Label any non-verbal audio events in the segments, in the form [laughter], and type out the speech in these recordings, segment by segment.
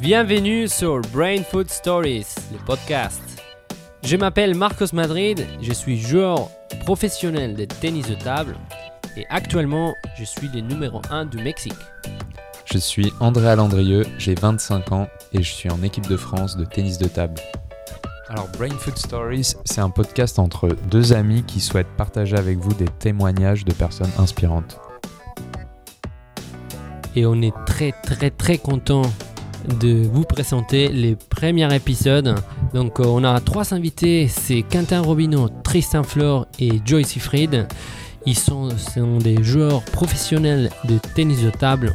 Bienvenue sur Brain Food Stories, le podcast. Je m'appelle Marcos Madrid, je suis joueur professionnel de tennis de table et actuellement je suis le numéro 1 du Mexique. Je suis André Alandrieux, j'ai 25 ans et je suis en équipe de France de tennis de table. Alors Brain Food Stories, c'est un podcast entre deux amis qui souhaitent partager avec vous des témoignages de personnes inspirantes. Et on est très très très content de vous présenter les premiers épisodes. Donc euh, on a trois invités, c'est Quentin Robineau, Tristan Flore et Joyce Siegfried. Ils sont, des joueurs professionnels de tennis de table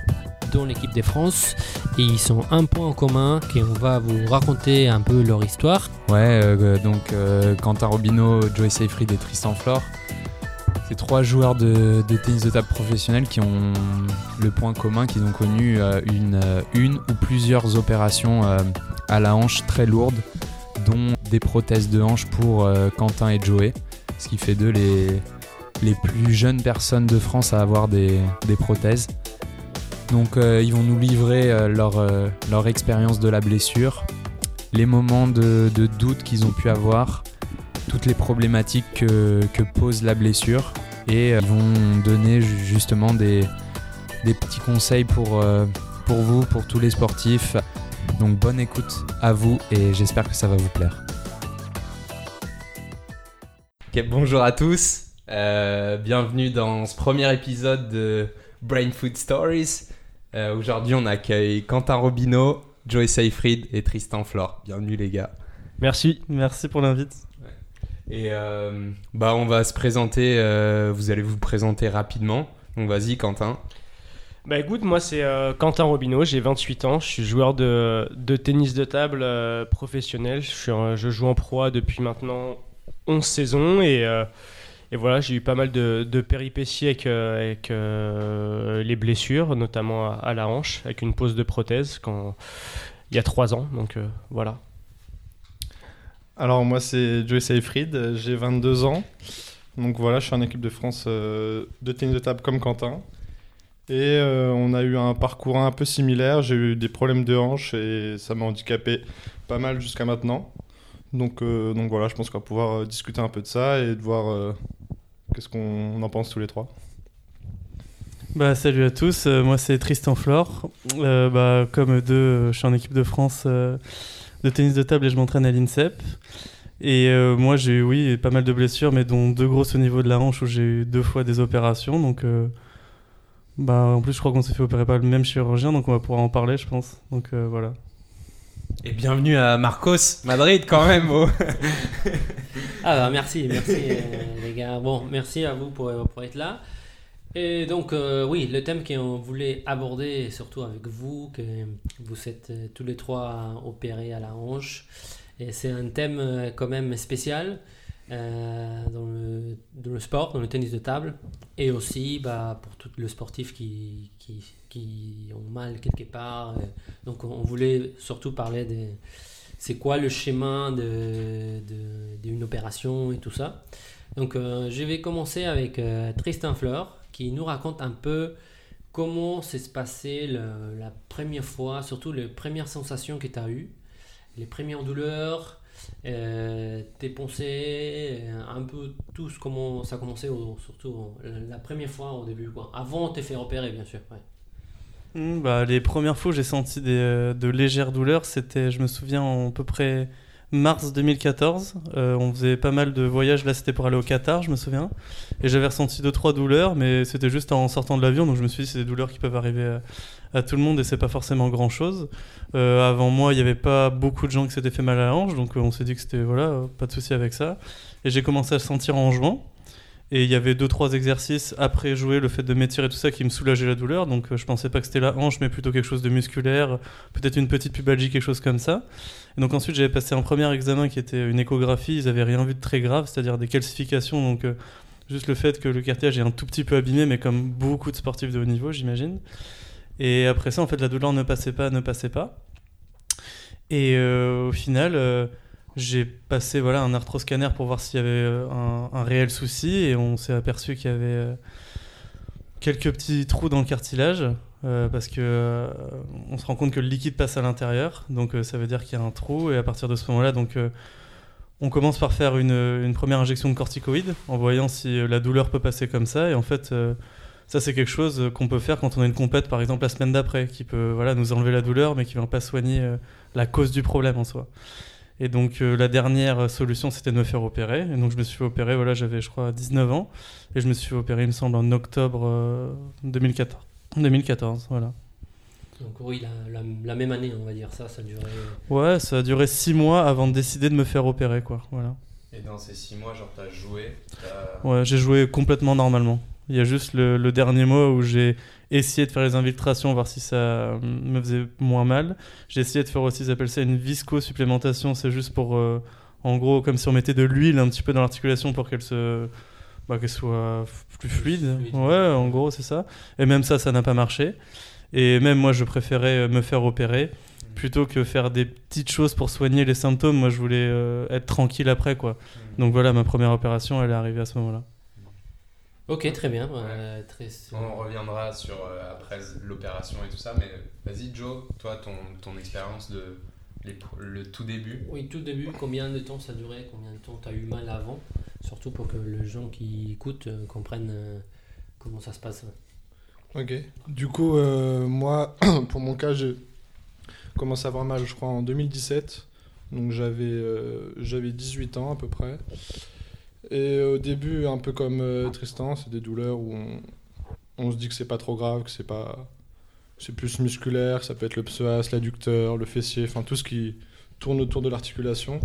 dans l'équipe de France et ils sont un point en commun qu'on va vous raconter un peu leur histoire. Ouais, euh, donc euh, Quentin Robineau, Joyce Seyfried et Tristan Flore. C'est trois joueurs de, tennis de table professionnels qui ont le point commun qu'ils ont connu euh, une, euh, une, ou plusieurs opérations euh, à la hanche très lourdes, dont des prothèses de hanche pour Quentin et Joey, ce qui fait d'eux les, les plus jeunes personnes de France à avoir des, des prothèses. Donc ils vont nous livrer leur, leur expérience de la blessure, les moments de, de doute qu'ils ont pu avoir, toutes les problématiques que, que pose la blessure et euh, ils vont donner ju- justement des, des petits conseils pour, euh, pour vous, pour tous les sportifs. Donc bonne écoute à vous et j'espère que ça va vous plaire. Bonjour à tous, Euh, bienvenue dans ce premier épisode de Brain Food Stories. Euh, Aujourd'hui, on accueille Quentin Robineau, Joey Seyfried et Tristan Flore. Bienvenue les gars. Merci, merci pour l'invite. Et euh, bah, on va se présenter, euh, vous allez vous présenter rapidement. Donc vas-y Quentin. Bah écoute, moi c'est euh, Quentin Robineau, j'ai 28 ans, je suis joueur de, tennis de table professionnel. Je, joue en proie depuis maintenant 11 saisons et, voilà, j'ai eu pas mal de, péripéties avec, les blessures, notamment à, la hanche, avec une pose de prothèse quand, il y a 3 ans. Donc voilà. Alors moi c'est Joey Seyfried, j'ai 22 ans. Donc voilà, je suis en équipe de France euh, de tennis de table comme Quentin. Et euh, on a eu un parcours un peu similaire, j'ai eu des problèmes de hanche et ça m'a handicapé pas mal jusqu'à maintenant. Donc, euh, donc voilà, je pense qu'on va pouvoir discuter un peu de ça et de voir qu'est-ce qu'on en pense tous les trois. Bah, salut à tous, moi c'est Tristan Flore. Euh, bah, comme eux deux, je suis en équipe de France de tennis de table et je m'entraîne à l'INSEP. Et euh, moi j'ai eu, oui, pas mal de blessures, mais dont deux grosses au niveau de la hanche où j'ai eu deux fois des opérations. Donc, euh, bah, en plus, je crois qu'on s'est fait opérer par le même chirurgien, donc on va pouvoir en parler, je pense. Donc euh, voilà. Et bienvenue à Marcos, Madrid quand même. oh. [laughs] Ah bah merci, merci euh, les gars. Bon, merci à vous pour, pour être là. Et donc euh, oui, le thème qu'on voulait aborder, surtout avec vous, que vous êtes euh, tous les trois opérés à la hanche, et c'est un thème euh, quand même spécial dans, le, sport, dans le tennis de table, et aussi bah, pour tout le sportif qui, qui, ont mal quelque part. donc on voulait surtout parler des c'est quoi le schéma de, de- d'une opération et tout ça. Donc je vais commencer avec Tristan Fleur qui nous raconte un peu comment s'est passé la première fois, surtout les premières sensations que tu as eues, les premières douleurs, euh, tes pensées, euh, un peu tout ce- comment ça a commencé, surtout la première fois au début, quoi. avant de te faire opérer bien sûr. Hmm, bah, les premières fois j'ai senti des, euh, de légères douleurs, c'était, je me souviens, en à peu près mars 2014. Euh, on faisait pas mal de voyages, là c'était pour aller au Qatar, je me souviens. Et j'avais ressenti deux trois douleurs, mais c'était juste en sortant de l'avion, donc je me suis dit c'est des douleurs qui peuvent arriver à, tout le monde et c'est pas forcément grand chose. avant moi, il n'y avait pas beaucoup de gens qui s'étaient fait mal à la hanche, donc euh, on s'est dit que c'était voilà, euh, pas de souci avec ça. Et j'ai commencé à le sentir en jouant. Et il y avait deux trois exercices après jouer, le fait de m'étirer tout ça qui me soulageait la douleur. Donc euh, je pensais pas que c'était la hanche, mais plutôt quelque chose de musculaire, peut-être une petite pubalgie, quelque chose comme ça. Donc ensuite j'avais passé un premier examen qui était une échographie. Ils avaient rien vu de très grave, c'est-à-dire des calcifications. Donc euh, juste le fait que le cartilage est un tout petit peu abîmé, mais comme beaucoup de sportifs de haut niveau, j'imagine. Et après ça, en fait, la douleur ne passait pas, ne passait pas. Et euh, au final, euh, j'ai passé voilà, un arthroscanner pour voir s'il y avait un, un réel souci et on s'est aperçu qu'il y avait, quelques petits trous dans le cartilage euh, parce que euh, on se rend compte que le liquide passe à l'intérieur, donc euh, ça veut dire qu'il y a un trou et à partir de ce moment-là, donc on commence par faire une, première injection de corticoïdes en voyant si la douleur peut passer comme ça et en fait ça c'est quelque chose qu'on peut faire quand on a une compète par exemple la semaine d'après qui peut voilà nous enlever la douleur mais qui va pas soigner la cause du problème en soi. Et donc la dernière solution c'était de me faire opérer et donc je me suis opérer voilà j'avais je crois 19 ans et je me suis opérer il me semble en octobre euh, 2014. 2014 voilà. Donc oui, la, la- la même année, on va dire ça, ça durait. Ouais, ça a duré 6 mois avant de décider de me faire opérer quoi. Voilà. Et dans ces 6 mois, genre, t'as joué t'as- Ouais, j'ai joué complètement normalement. Il y a juste le, le dernier mois où j'ai essayé de faire les infiltrations, voir si ça euh, me faisait moins mal. J'ai essayé de faire aussi, ils appellent ça une visco-supplémentation. C'est juste pour, euh, en gros, comme si on mettait de l'huile un petit peu dans l'articulation pour qu'elle se, bah, qu'elle soit plus fluide. fluide. Ouais, en gros, c'est ça. Et même ça, ça n'a pas marché. Et même moi, je préférais euh, me faire opérer plutôt que faire des petites choses pour soigner les symptômes. Moi, je voulais euh, être tranquille après, quoi. Donc voilà, ma première opération, elle est arrivée à ce moment-là. Ok, très bien. euh, très... On reviendra sur euh, après l'opération et tout ça, mais vas-y Joe, toi ton, ton expérience de les le tout début. Oui, tout début, combien de temps ça durait Combien de temps tu as eu mal avant Surtout pour que les gens qui écoutent euh, comprennent euh, comment ça se passe. Ok. Du coup, euh, moi, [clears throat] pour mon cas, j'ai commencé à avoir mal, je crois, en 2017. Donc j'avais euh, j'avais 18 ans à peu près. Et au début, un peu comme euh, Tristan, c'est des douleurs où on, on se dit que c'est pas trop grave, que c'est pas c'est plus musculaire, ça peut être le psoas, l'adducteur, le fessier, enfin tout ce qui tourne autour de l'articulation.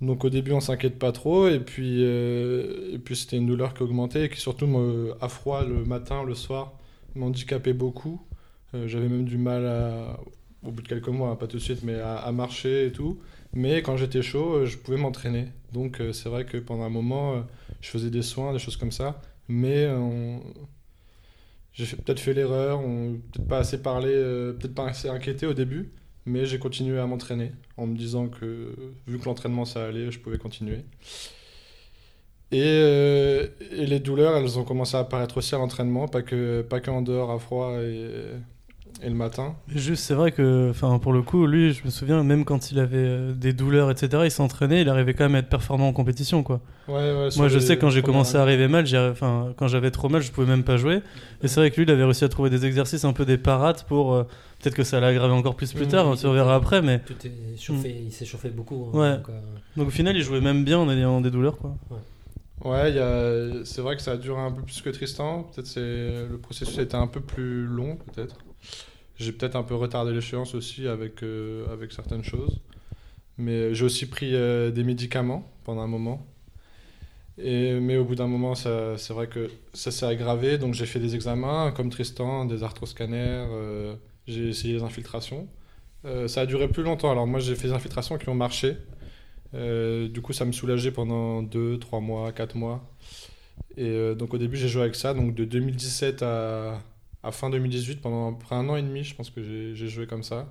Donc au début, on s'inquiète pas trop, et puis, euh, puis c'était une douleur qui augmentait et qui surtout, me, à froid, le matin, le soir, m'handicapait beaucoup. Euh, J'avais même du mal à, au bout de quelques mois, pas tout de suite, mais à, à marcher et tout. Mais quand j'étais chaud, euh, je pouvais m'entraîner. Donc euh, c'est vrai que pendant un moment, euh, je faisais des soins, des choses comme ça. Mais euh, on- j'ai peut-être fait l'erreur, on peut-être pas assez parlé, euh, peut-être pas assez inquiété au début. Mais j'ai continué à m'entraîner en me disant que vu que l'entraînement ça allait, je pouvais continuer. Et, euh, et les douleurs, elles ont commencé à apparaître aussi à l'entraînement, pas que, pas que en dehors à froid et, et le matin. Juste, c'est vrai que, enfin, pour le coup, lui, je me souviens, même quand il avait euh, des douleurs, etc., il s'entraînait, il arrivait quand même à être performant en compétition, quoi. Ouais, ouais, sur Moi, je sais quand j'ai commencé à arriver mal, j'ai- enfin, quand j'avais trop mal, je pouvais même pas jouer. Et c'est vrai que lui, il avait réussi à trouver des exercices un peu des parades pour. euh, Peut-être que ça allait aggraver encore plus plus Mmh, tard, on verra était- après, mais. Tout est chauffé, il s'est chauffé beaucoup. hein, Ouais. donc, euh, Donc au final, il jouait même bien en ayant des douleurs, quoi. Ouais, a- c'est vrai que ça a duré un peu plus que Tristan. Peut-être c'est le processus a été un peu plus long, peut-être. J'ai peut-être un peu retardé l'échéance aussi avec, euh, avec certaines choses. Mais j'ai aussi pris euh, des médicaments pendant un moment. Et, mais au bout d'un moment, c'est vrai que ça s'est aggravé. Donc j'ai fait des examens comme Tristan, des arthroscanners. euh, j'ai essayé les infiltrations. Ça a duré plus longtemps. Alors moi, j'ai fait des infiltrations qui ont marché. Du coup, ça me soulageait pendant 2, 3 mois, 4 mois. Et donc au début, j'ai joué avec ça. Donc de 2017 à, à fin 2018, pendant près un an et demi, je pense que j'ai joué comme ça.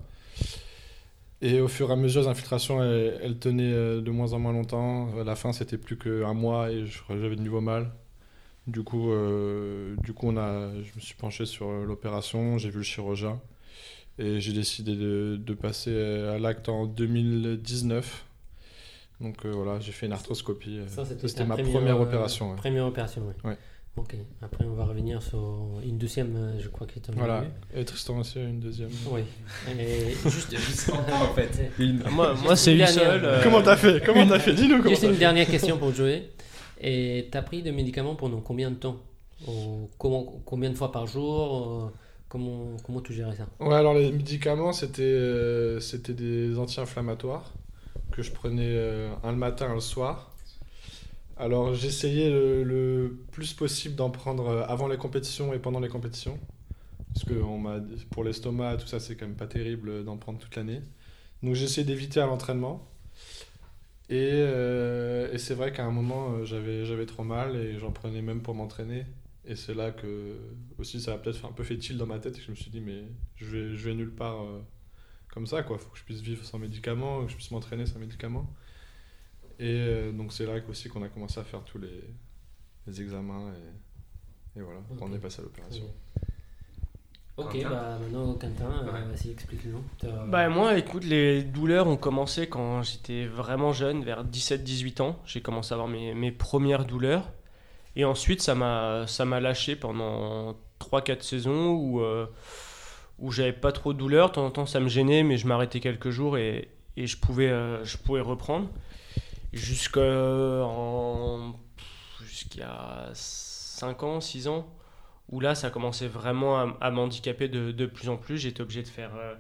Et au fur et à mesure, les infiltrations, elles, elles tenaient euh, de moins en moins longtemps. À la fin, c'était plus qu'un mois et j'avais de nouveau mal. Du coup, euh, du coup on a, je me suis penché sur euh, l'opération, j'ai vu le chirurgien et j'ai décidé de, de passer euh, à l'acte en 2019. Donc euh, voilà, j'ai fait une arthroscopie. euh, Ça, c'était C'était ta ma première, première euh, opération. ouais. Première opération, oui. Ouais. Ok, après on va revenir sur une deuxième, euh, je crois que tu Voilà. Et Tristan aussi a une deuxième. Oui. Et [laughs] juste, [laughs] en fait. Une- moi, Juste moi c'est une une seule. euh, Comment t'as fait? Comment t'as fait? Dis-nous comment Juste t'as une fait. dernière question [laughs] pour Joey. Et tu as pris des médicaments pendant combien de temps? Ou comment, Combien de fois par jour? Comment, comment tu gérais ça? Ouais, alors les médicaments, c'était euh, c'était des anti-inflammatoires que je prenais euh, un le matin, un le soir. Alors j'essayais le, plus possible d'en prendre euh, avant les compétitions et pendant les compétitions. Parce que pour l'estomac, tout ça, c'est quand même pas terrible d'en prendre toute l'année. Donc j'essayais d'éviter à l'entraînement. Et, euh, c'est vrai qu'à un moment, euh, j'avais trop mal et j'en prenais même pour m'entraîner. Et c'est là que aussi ça a peut-être fait un peu fait tilt dans ma tête et que je me suis dit mais je vais, je vais nulle part comme ça quoi. Faut que je puisse vivre sans médicaments, que je puisse m'entraîner sans médicaments. Et euh, donc c'est là aussi qu'on a commencé à faire tous les, les examens et, Et voilà, on est passé à l'opération. Ok, Quentin. bah maintenant, Quentin, euh, Ouais. vas-y, explique-nous. Bah moi, écoute, les douleurs ont commencé quand j'étais vraiment jeune, vers 17-18 ans. J'ai commencé à avoir mes, mes premières douleurs. Et ensuite, ça m'a ça m'a lâché pendant 3-4 saisons où, euh, où j'avais pas trop de douleurs. De temps en temps, ça me gênait, mais je m'arrêtais quelques jours et, et je, pouvais, euh, je pouvais reprendre. Jusqu'à en- jusqu'à 5 ans, 6 ans, où là, ça commençait vraiment à, m'handicaper de, de plus en plus. J'étais obligé de faire euh,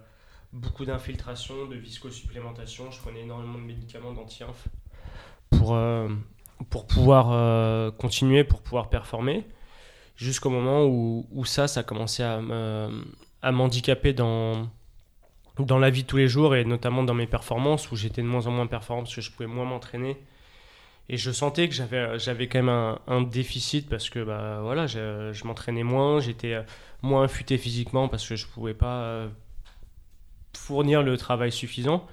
beaucoup d'infiltration, de viscosupplémentation. Je prenais énormément de médicaments d'anti-inf pour, euh, pour pouvoir euh, continuer, pour pouvoir performer. Jusqu'au moment où, où ça, ça commençait à me- à m'handicaper dans, dans la vie de tous les jours et notamment dans mes performances où j'étais de moins en moins performant parce que je pouvais moins m'entraîner. Et je sentais que j'avais, j'avais quand même un, déficit parce que bah, voilà, je, je m'entraînais moins, j'étais euh, moins affûté physiquement parce que je ne pouvais pas euh, fournir le travail suffisant.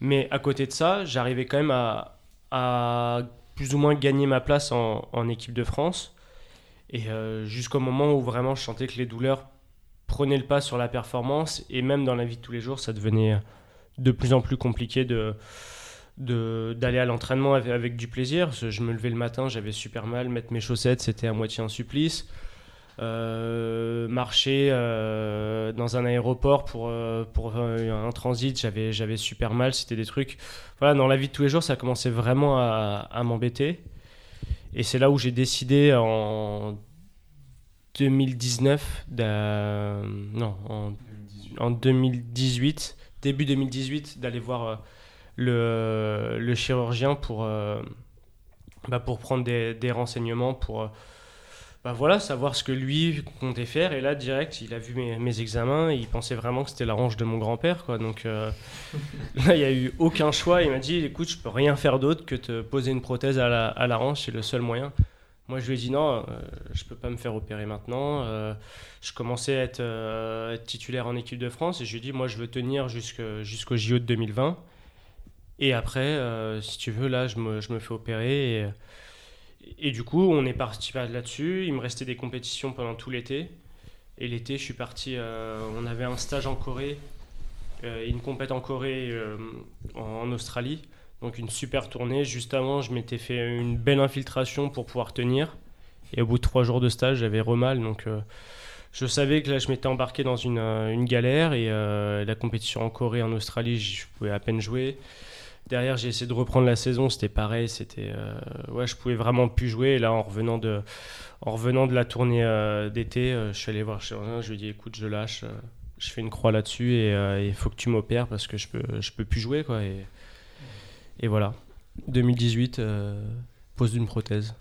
Mais à côté de ça, j'arrivais quand même à, à plus ou moins gagner ma place en, en équipe de France. Et euh, jusqu'au moment où vraiment je sentais que les douleurs prenaient le pas sur la performance. Et même dans la vie de tous les jours, ça devenait de plus en plus compliqué de d'aller à l'entraînement avec, du plaisir. Je me levais le matin, j'avais super mal. Mettre mes chaussettes, c'était à moitié un supplice. Euh, marcher euh, dans un aéroport pour, euh, pour un transit, j'avais, j'avais super mal. C'était des trucs. Voilà, dans la vie de tous les jours, ça commençait vraiment à m'embêter. Et c'est là où j'ai décidé en 2019, d'a- non, en, en 2018, début 2018, d'aller voir euh, le, le chirurgien pour, euh, bah, pour prendre des, des renseignements, pour euh, bah, voilà, savoir ce que lui comptait faire. Et là, direct, il a vu mes, mes examens et il pensait vraiment que c'était la hanche de mon grand-père. Quoi. Donc euh, [laughs] là, il n'y a eu aucun choix. Il m'a dit écoute, je peux rien faire d'autre que te poser une prothèse à la, à la hanche, c'est le seul moyen. Moi, je lui ai dit non, euh, je peux pas me faire opérer maintenant. Euh, je commençais à être, euh, titulaire en équipe de France et je lui ai dit moi, je veux tenir jusqu'au JO de 2020. Et après, euh, si tu veux, là, je me, fais opérer. Et, du coup, on est parti là-dessus. Il me restait des compétitions pendant tout l'été. Et l'été, je suis parti. euh, on avait un stage en Corée, euh, une compète en Corée, euh, en, en Australie. Donc une super tournée. Juste avant, je m'étais fait une belle infiltration pour pouvoir tenir. Et au bout de trois jours de stage, j'avais remal. Donc euh, je savais que là, je m'étais embarqué dans une, euh, galère. Et euh, la compétition en Corée, en Australie, je pouvais à peine jouer. Derrière, j'ai essayé de reprendre la saison, c'était pareil, c'était euh, ouais, je pouvais vraiment plus jouer. Et là, en revenant de, en revenant de la tournée d'été, je suis allé voir chirurgien, je lui ai dit écoute, je lâche, je fais une croix là-dessus et il faut que tu m'opères parce que je peux, je peux plus jouer quoi. Et voilà, 2018, euh, pose d'une prothèse.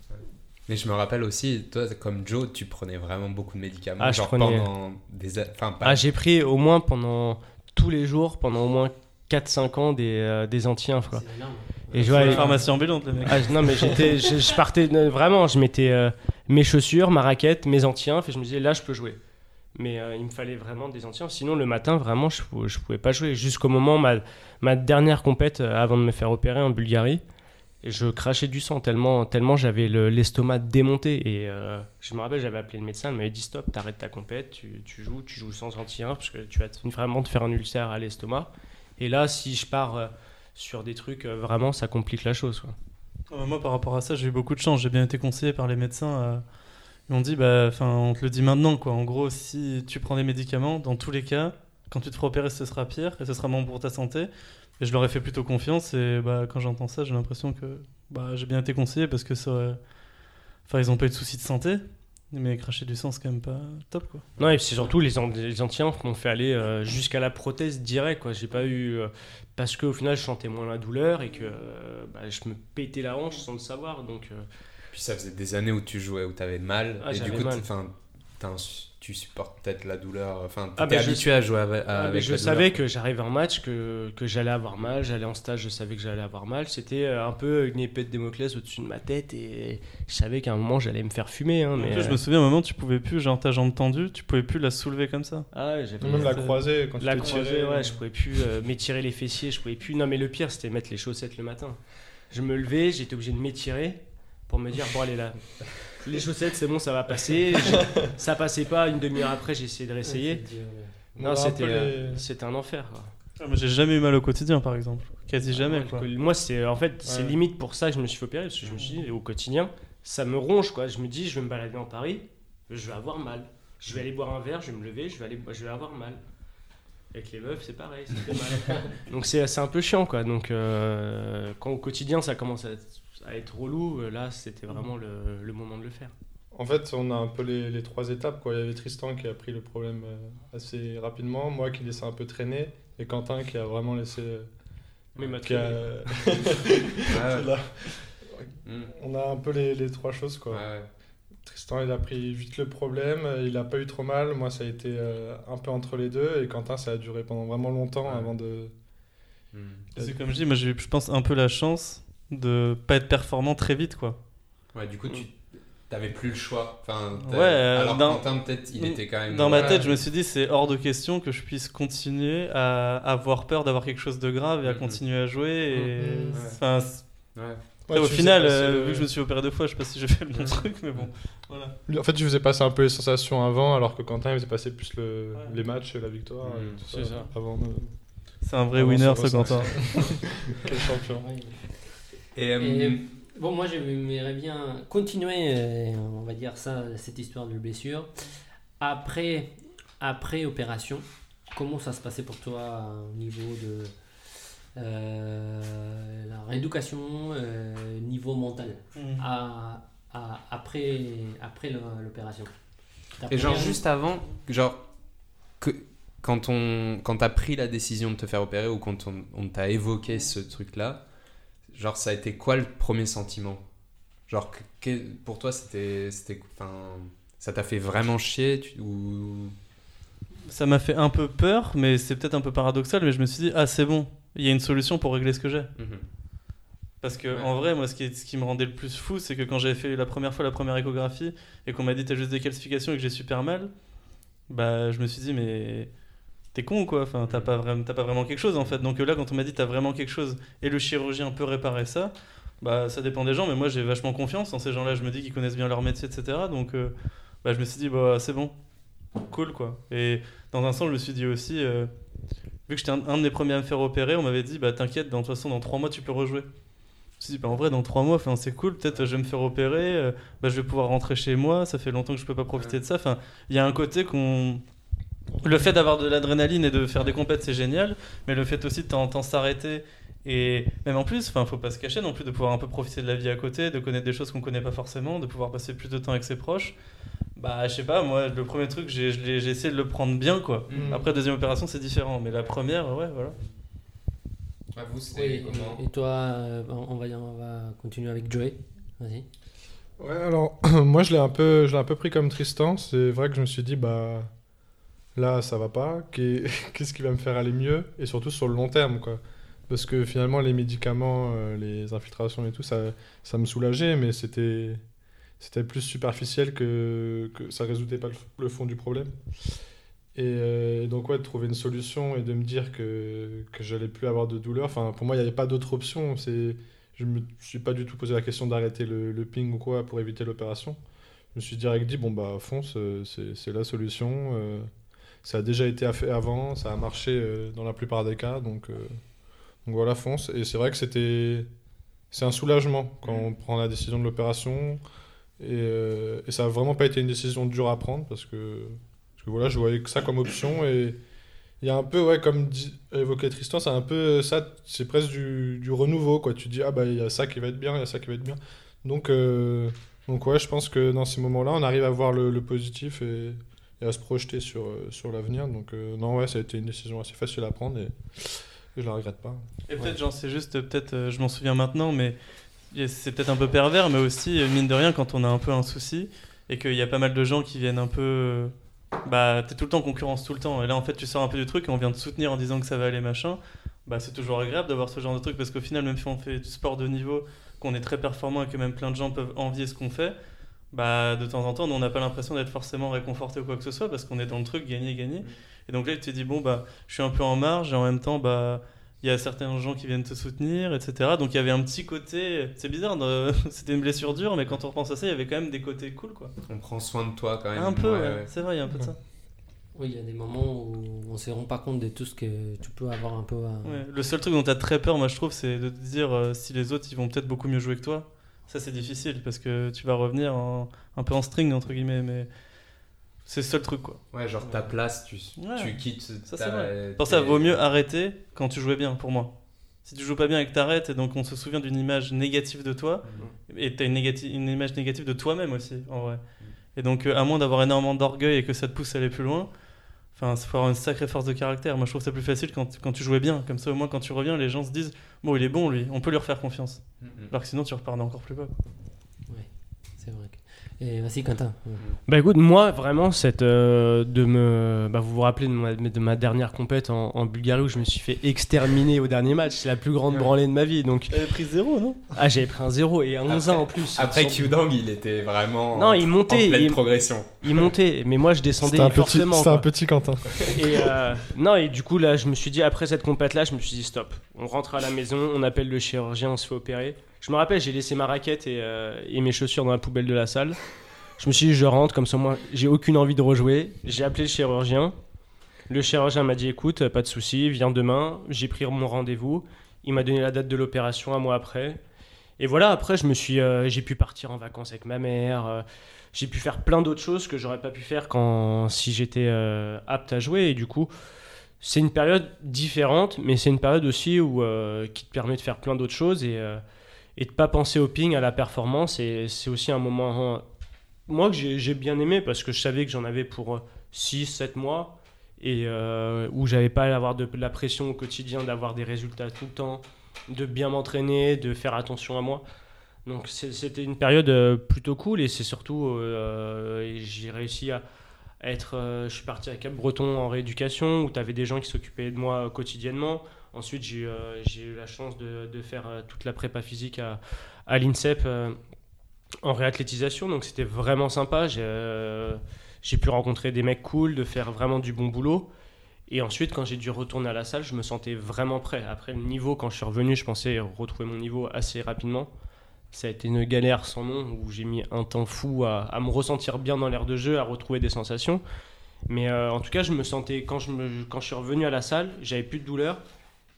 Mais je me rappelle aussi, toi, comme Joe, tu prenais vraiment beaucoup de médicaments. Ah, je genre prenais- pendant des. Enfin, pas. Ah, j'ai pris au moins pendant tous les jours, pendant au moins 4-5 ans des, euh, des anti-inf. Et je vois, une pharmacie ambulante, le mec. Ah, je- non, mais j'étais, je, je partais euh, vraiment, je mettais euh, mes chaussures, ma raquette, mes anti-inf et je me disais là je peux jouer. Mais euh, il me fallait vraiment des anti-inf. Sinon le matin vraiment je, je pouvais pas jouer. Jusqu'au moment ma, ma dernière compète euh, avant de me faire opérer en Bulgarie, je crachais du sang tellement, tellement j'avais le- l'estomac démonté. Et euh, je me rappelle j'avais appelé le médecin, il m'avait dit stop, t'arrêtes ta compète, tu, joues, tu joues sans anti-inf parce que tu vas vraiment te faire un ulcère à l'estomac. Et là si je pars sur des trucs vraiment ça complique la chose. Moi, par rapport à ça, j'ai eu beaucoup de chance. J'ai bien été conseillé par les médecins. M'ont dit, bah, on te le dit maintenant, quoi. En gros, si tu prends des médicaments, dans tous les cas, quand tu te feras opérer, ce sera pire et ce sera bon pour ta santé. Et je leur ai fait plutôt confiance. Et bah, quand j'entends ça, j'ai l'impression que bah, j'ai bien été conseillé parce que ça, ils ont pas eu de soucis de santé. Mais cracher du sang, c'est quand même pas top. Non, et c'est surtout les, les anti-inf m'ont fait aller euh, jusqu'à la prothèse direct. J'ai pas eu. euh, parce qu'au final, je sentais moins la douleur et que euh, bah, je me pétais la hanche sans le savoir. Donc, Puis ça faisait des années où tu jouais, où tu avais mal. Ah, et du coup, enfin, tu supportes peut-être la douleur. Enfin, tu Ah, es je- habitué à jouer avec, ah, avec je la savais douleur. que j'arrivais en match, que, que j'allais avoir mal. J'allais en stage, je savais que j'allais avoir mal. C'était euh, un peu une épée de Démoclès au-dessus de ma tête et je savais qu'à un moment, j'allais me faire fumer. hein, En plus, je euh, me souviens, à un moment, tu pouvais plus, genre ta jambe tendue, tu pouvais plus la soulever comme ça. ah, ouais, j'avais- Même la c'est- croisée, quand La tu t'es croisée, tiré, ouais, je pouvais plus euh, m'étirer les fessiers, je pouvais plus. Non, mais le pire, c'était mettre les chaussettes le matin. Je me levais, j'étais obligé de m'étirer pour me dire, bon, allez là, [laughs] les chaussettes, c'est bon, ça va passer. [laughs] Ça passait pas. Une demi-heure après, j'ai essayé de réessayer. On Non, c'était euh, les- c'était un enfer. quoi. Ah, moi, J'ai jamais eu mal au quotidien, par exemple. Quasi jamais, Ouais, quoi. Moi, c'est en fait, c'est limite pour ça que je me suis fait opérer parce que je me suis dit au quotidien, ça me ronge quoi. Je me dis, je vais me balader dans Paris, je vais avoir mal. Je vais aller boire un verre, je vais me lever, je vais aller, je vais avoir mal. Avec les meufs, c'est pareil, ça fait mal. [laughs] Donc c'est c'est un peu chiant quoi. Donc euh, quand au quotidien ça commence à être, à être relou, euh, là c'était vraiment le, le moment de le faire. En fait, on a un peu les, les trois étapes. Quoi. Il y avait Tristan qui a pris le problème euh, assez rapidement, moi qui laissais un peu traîner, et Quentin qui a vraiment laissé. euh, Mais il m'a qui a- [laughs] Ouais, Là, Mm. on a un peu les, les trois choses. Quoi. Ouais. Tristan, il a pris vite le problème, euh, il a pas eu trop mal. Moi, ça a été euh, un peu entre les deux, et Quentin, ça a duré pendant vraiment longtemps Ouais. avant de. Mm. C'est comme je dis, moi j'ai eu, je pense, un peu la chance de pas être performant très vite, quoi. Ouais, du coup, tu t'avais plus le choix. Enfin, Ouais, euh, alors dans- Quentin, peut-être, il était quand même. Dans ma tête, je me suis dit, c'est hors de question que je puisse continuer à avoir peur d'avoir quelque chose de grave et à Mhm. continuer à jouer. Et... Mhm. Enfin, c'est- Ouais. Ouais, au final, euh, le- vu que je me suis opéré deux fois, je sais pas si j'ai fait le bon truc, mais bon. Voilà. En fait, tu faisais passer un peu les sensations avant, alors que Quentin, il faisait passer plus le... Ouais. les matchs, la victoire, Mhm. C'est ça. Avant de... C'est un vrai Avant winner, ce. Quentin. [laughs] Quel champion. Et, euh, Et, bon, moi, j'aimerais bien continuer, euh, on va dire ça, cette histoire de blessure. Après, après opération, comment ça se passait pour toi au niveau de euh, la rééducation, euh, niveau mental, à, à- après, après l'opération? Et genre juste avant, genre que quand on quand t'as pris la décision de te faire opérer ou quand on, on t'a évoqué ce truc là, genre ça a été quoi le premier sentiment? Genre que- pour toi c'était c'était enfin ça t'a fait vraiment chier tu- ou Ça m'a fait un peu peur, mais c'est peut-être un peu paradoxal, mais je me suis dit, ah, c'est bon, il y a une solution pour régler ce que j'ai. Mhm. Parce que Ouais. en vrai, moi, ce qui, ce qui me rendait le plus fou, c'est que quand j'avais fait la première fois la première échographie et qu'on m'a dit t'as juste des calcifications et que j'ai super mal, bah je me suis dit mais t'es con quoi. Enfin, t'as pas vraiment, pas vraiment quelque chose en fait. Donc là, quand on m'a dit t'as vraiment quelque chose et le chirurgien peut réparer ça, bah ça dépend des gens. Mais moi, j'ai vachement confiance en ces gens-là. Je me dis qu'ils connaissent bien leur métier, etc. Donc euh, bah je me suis dit bah c'est bon, cool quoi. Et dans un sens, je me suis dit aussi. euh, Vu que j'étais un, un de mes premiers à me faire opérer, on m'avait dit bah t'inquiète, de toute façon dans trois mois tu peux rejouer. Je me suis dit, bah, en vrai, dans trois mois, c'est cool, peut-être je vais me faire opérer, euh, bah, je vais pouvoir rentrer chez moi, ça fait longtemps que je peux pas profiter de ça. Enfin, il y a un côté qu'on. Le fait d'avoir de l'adrénaline et de faire des compètes, c'est génial, mais le fait aussi de temps en temps s'arrêter et même en plus, enfin, faut pas se cacher non plus de pouvoir un peu profiter de la vie à côté, de connaître des choses qu'on connaît pas forcément, de pouvoir passer plus de temps avec ses proches. Bah, je sais pas, moi, le premier truc, j'ai essayé de le prendre bien, quoi. Mhm. Après, deuxième opération, c'est différent, mais la première, ouais, voilà. Ouais, vous Oui, comment et toi, euh, on, va, on va continuer avec Joey. Vas-y. Ouais, alors [clears throat] moi je l'ai un peu, je l'ai un peu pris comme Tristan. C'est vrai que je me suis dit bah là ça va pas. Qu'est- [laughs] Qu'est-ce qui va me faire aller mieux? Et surtout sur le long terme quoi. Parce que finalement les médicaments, euh, les infiltrations et tout ça, ça me soulageait, mais c'était c'était plus superficiel que, que ça résoudait pas le, fond du problème. Et euh, donc ouais, de trouver une solution et de me dire que que j'allais plus avoir de douleur. Enfin pour moi il n'y avait pas d'autre option. C'est je me suis pas du tout posé la question d'arrêter le, le ping ou quoi pour éviter l'opération. Je me suis direct dit, bon bah fonce, euh, c'est la solution. Ça a déjà été fait avant, ça a marché euh, dans la plupart des cas, donc, euh, donc voilà, fonce. Et c'est vrai que c'était... C'est un soulagement quand on prend la décision de l'opération. Et, euh, ça a vraiment pas été une décision dure à prendre parce que, parce que voilà, je voyais que ça comme option. Et il y a un peu, ouais, comme dit, évoqué Tristan, c'est un peu ça, c'est presque du, du renouveau, quoi. Tu dis, ah bah il y a ça qui va être bien, il y a ça qui va être bien. Donc, euh, donc ouais, je pense que dans ces moments-là, on arrive à voir le, le positif et, et à se projeter sur, euh, sur l'avenir. Donc euh, non, ouais, ça a été une décision assez facile à prendre et, et je la regrette pas. Et peut-être, j'en sais juste, peut-être, euh, je m'en souviens maintenant, mais c'est peut-être un peu pervers, mais aussi, mine de rien, quand on a un peu un souci et qu'il y a pas mal de gens qui viennent un peu. Bah, t'es tout le temps en concurrence, tout le temps. Et là, en fait, tu sors un peu du truc et on vient te soutenir en disant que ça va aller, machin. Bah, c'est toujours agréable d'avoir ce genre de truc parce qu'au final, même si on fait du sport de niveau, qu'on est très performant et que même plein de gens peuvent envier ce qu'on fait, bah, de temps en temps, on n'a pas l'impression d'être forcément réconforté ou quoi que ce soit parce qu'on est dans le truc, gagner, gagner. Et donc là, tu te dis, bon, bah, je suis un peu en marge et en même temps, bah, il y a certains gens qui viennent te soutenir, etc. Donc il y avait un petit côté. C'est bizarre, de- [laughs] c'était une blessure dure, mais quand on repense à ça, il y avait quand même des côtés cool, quoi. On prend soin de toi quand même. Un peu, ouais, ouais. ouais. c'est vrai, il y a un peu de ça. [laughs] Oui, il y a des moments où on se rend pas compte de tout ce que tu peux avoir un peu à... Ouais, Le seul truc dont tu as très peur, moi je trouve, c'est de te dire euh, si les autres ils vont peut-être beaucoup mieux jouer que toi. Ça c'est difficile parce que tu vas revenir en- un peu en string entre guillemets, mais c'est le seul truc quoi. Ouais, genre ta place, tu, Ouais. tu quittes. Ça, c'est vrai. Pour ça, vaut mieux arrêter quand tu jouais bien pour moi. Si tu joues pas bien et que t'arrêtes, et donc on se souvient d'une image négative de toi, et t'as une, une image négative de toi-même aussi, en vrai. Et donc, euh, à moins d'avoir énormément d'orgueil et que ça te pousse à aller plus loin, enfin, il faut avoir une sacrée force de caractère. Moi, je trouve ça plus facile quand, quand tu jouais bien. Comme ça, au moins, quand tu reviens, les gens se disent Bon, il est bon, lui, on peut lui refaire confiance. Mhm. Alors que sinon, tu repars encore plus bas. C'est vrai. que- Et vas-y, Quentin. Bah écoute, moi vraiment, cette, euh, de me, bah, vous vous rappelez de ma, de ma dernière compète en, en Bulgarie où je me suis fait exterminer au dernier match, c'est la plus grande branlée de ma vie. Donc, T'avais pris zéro, non? Ah j'avais pris un 0 et un 11 Après- en plus. Après Sans- Qdang, il était vraiment Non, il en montait, pleine il, progression. il montait, mais moi je descendais C'était un petit, forcément. c'était un petit Quentin. Et euh, non, et du coup, là, je me suis dit, après cette compète-là, je me suis dit, stop. On rentre à la maison, on appelle le chirurgien, on se fait opérer. Je me rappelle, j'ai laissé ma raquette et, euh, et mes chaussures dans la poubelle de la salle. Je me suis dit, je rentre, comme ça, moi, j'ai aucune envie de rejouer. J'ai appelé le chirurgien. Le chirurgien m'a dit, écoute, pas de souci, viens demain. J'ai pris mon rendez-vous. Il m'a donné la date de l'opération un mois après. Et voilà, après, je me suis, euh, j'ai pu partir en vacances avec ma mère. euh, j'ai pu faire plein d'autres choses que j'aurais pas pu faire quand si j'étais apte à jouer. Et du coup, c'est une période différente, mais c'est une période aussi où, qui te permet de faire plein d'autres choses et, et de pas penser au ping, à la performance. Et c'est aussi un moment, euh, moi, que j'ai bien aimé parce que je savais que j'en avais pour 6-7 mois et euh, où j'avais pas à avoir la pression au quotidien, d'avoir des résultats tout le temps, de bien m'entraîner, de faire attention à moi. Donc c'était une période euh, plutôt cool et c'est surtout, euh, j'ai réussi à être, euh, je suis parti à Cap-Breton en rééducation où tu avais des gens qui s'occupaient de moi euh, quotidiennement. Ensuite j'ai eu, euh, j'ai eu la chance de, faire euh, toute la prépa physique à, à l'INSEP euh, en réathlétisation, donc c'était vraiment sympa. J'ai pu rencontrer des mecs cool, de faire vraiment du bon boulot. Et ensuite, quand j'ai dû retourner à la salle, je me sentais vraiment prêt. Après le niveau, quand je suis revenu, je pensais retrouver mon niveau assez rapidement. Ça a été une galère sans nom où j'ai mis un temps fou à, me ressentir bien dans l'air de jeu, à retrouver des sensations. Mais en tout cas, je me sentais, quand je, quand je suis revenu à la salle, j'avais plus de douleur.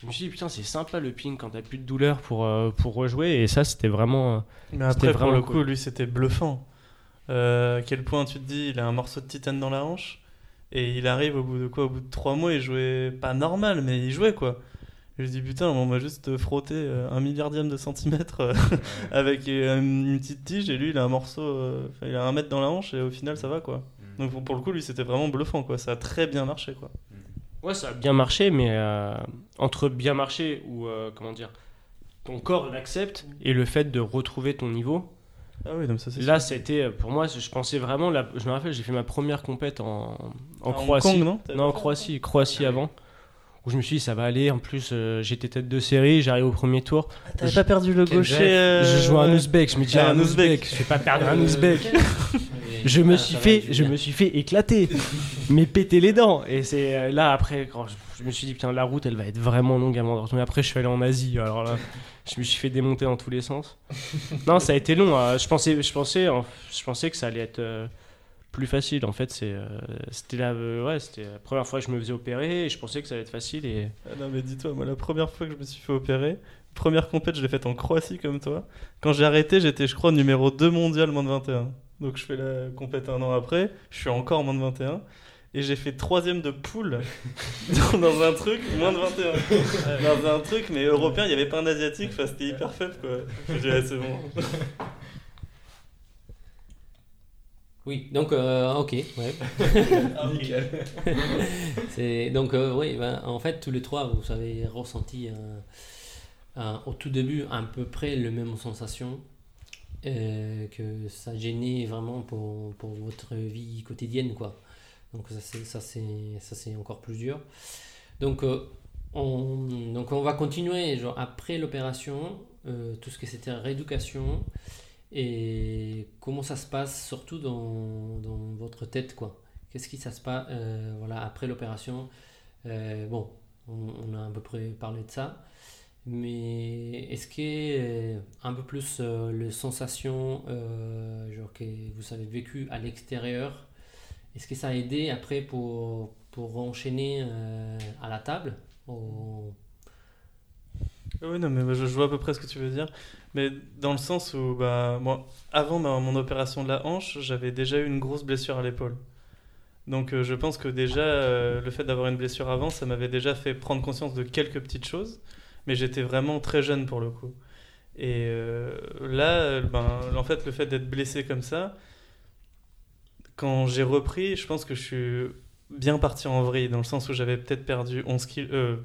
Je me suis dit, putain, c'est sympa le ping quand t'as plus de douleur pour, euh, pour rejouer. Et ça, c'était vraiment. euh, Mais après, pour vraiment le coup, cool. lui, c'était bluffant. Euh, à quel point tu te dis, il a un morceau de titane dans la hanche, et il arrive au bout de quoi Au bout de trois mois, il jouait pas normal, mais il jouait quoi. Je dis, putain, on m'a juste frotté euh, un milliardième de centimètre [laughs] avec une petite tige, et lui, il a un morceau, il a un mètre dans la hanche, et au final, ça va quoi. Donc pour, pour le coup, lui, c'était vraiment bluffant quoi. Ça a très bien marché quoi. Ouais, ça a bien marché, mais euh, entre bien marché ou euh, comment dire, ton corps l'accepte et le fait de retrouver ton niveau, Ah oui, donc ça c'est là, c'était pour moi, je pensais vraiment. La, je me rappelle, j'ai fait ma première compète en, en Hong Croatie. Kong, non? Non, en Croatie, Croatie avant. Où je me suis dit, ça va aller. En plus, euh, j'étais tête de série, j'arrive au premier tour. T'avais pas perdu le gaucher euh, je joue un ouzbek. Je me dis, Ah, un un ouzbek. Je vais pas perdre un ouzbek. [laughs] Je me suis fait, je me suis fait éclater, [laughs] mais péter les dents. Et c'est euh, là après, quand je, je me suis dit putain la route, elle va être vraiment longue avant de retourner. Après, je suis allé en Asie. Alors là, je me suis fait démonter dans tous les sens. [laughs] Non, ça a été long. hein. Je pensais, je pensais, je pensais que ça allait être euh, plus facile. En fait, c'est, euh, c'était la, euh, ouais, c'était la première fois que je me faisais opérer et je pensais que ça allait être facile. Et Ah non mais dis-toi, moi la première fois que je me suis fait opérer, première compète je l'ai faite en Croatie comme toi. Quand j'ai arrêté j'étais je crois numéro 2 mondial moins de 21. Donc je fais la compète un an après, je suis encore moins de 21. Et j'ai fait troisième de poule [laughs] dans, dans un truc moins de 21. Dans un truc mais européen, il n'y avait pas un asiatique, enfin, c'était hyper faible quoi. J'ai c'est bon. [laughs] Oui, donc, euh, ok, ouais. [laughs] Nickel. C'est, donc, euh, oui, ben, en fait, tous les trois, vous avez ressenti euh, euh, au tout début à peu près les mêmes sensations, euh, que ça gênait vraiment pour, pour votre vie quotidienne, quoi. Donc, ça, c'est, encore plus dur. Donc, euh, on, donc, on va continuer, genre, après l'opération, euh, tout ce que c'était rééducation. Et comment ça se passe, surtout dans, dans votre tête, quoi. Qu'est-ce qui ça se passe voilà, après l'opération? Bon, on, on a à peu près parlé de ça. Mais est-ce que euh, un peu plus euh, les sensations euh, que vous avez vécu à l'extérieur, est-ce que ça a aidé après pour, pour enchaîner euh, à la table Ou- Oui, non, mais je, vois à peu près ce que tu veux dire. Mais dans le sens où, bah, moi, avant ma- mon opération de la hanche, j'avais déjà eu une grosse blessure à l'épaule. Donc je pense que déjà, le fait d'avoir une blessure avant, ça m'avait déjà fait prendre conscience de quelques petites choses. Mais j'étais vraiment très jeune pour le coup. Et euh, là, ben, en fait, le fait d'être blessé comme ça, quand j'ai repris, je pense que je suis bien parti en vrille, dans le sens où j'avais peut-être perdu 11 kilos. euh,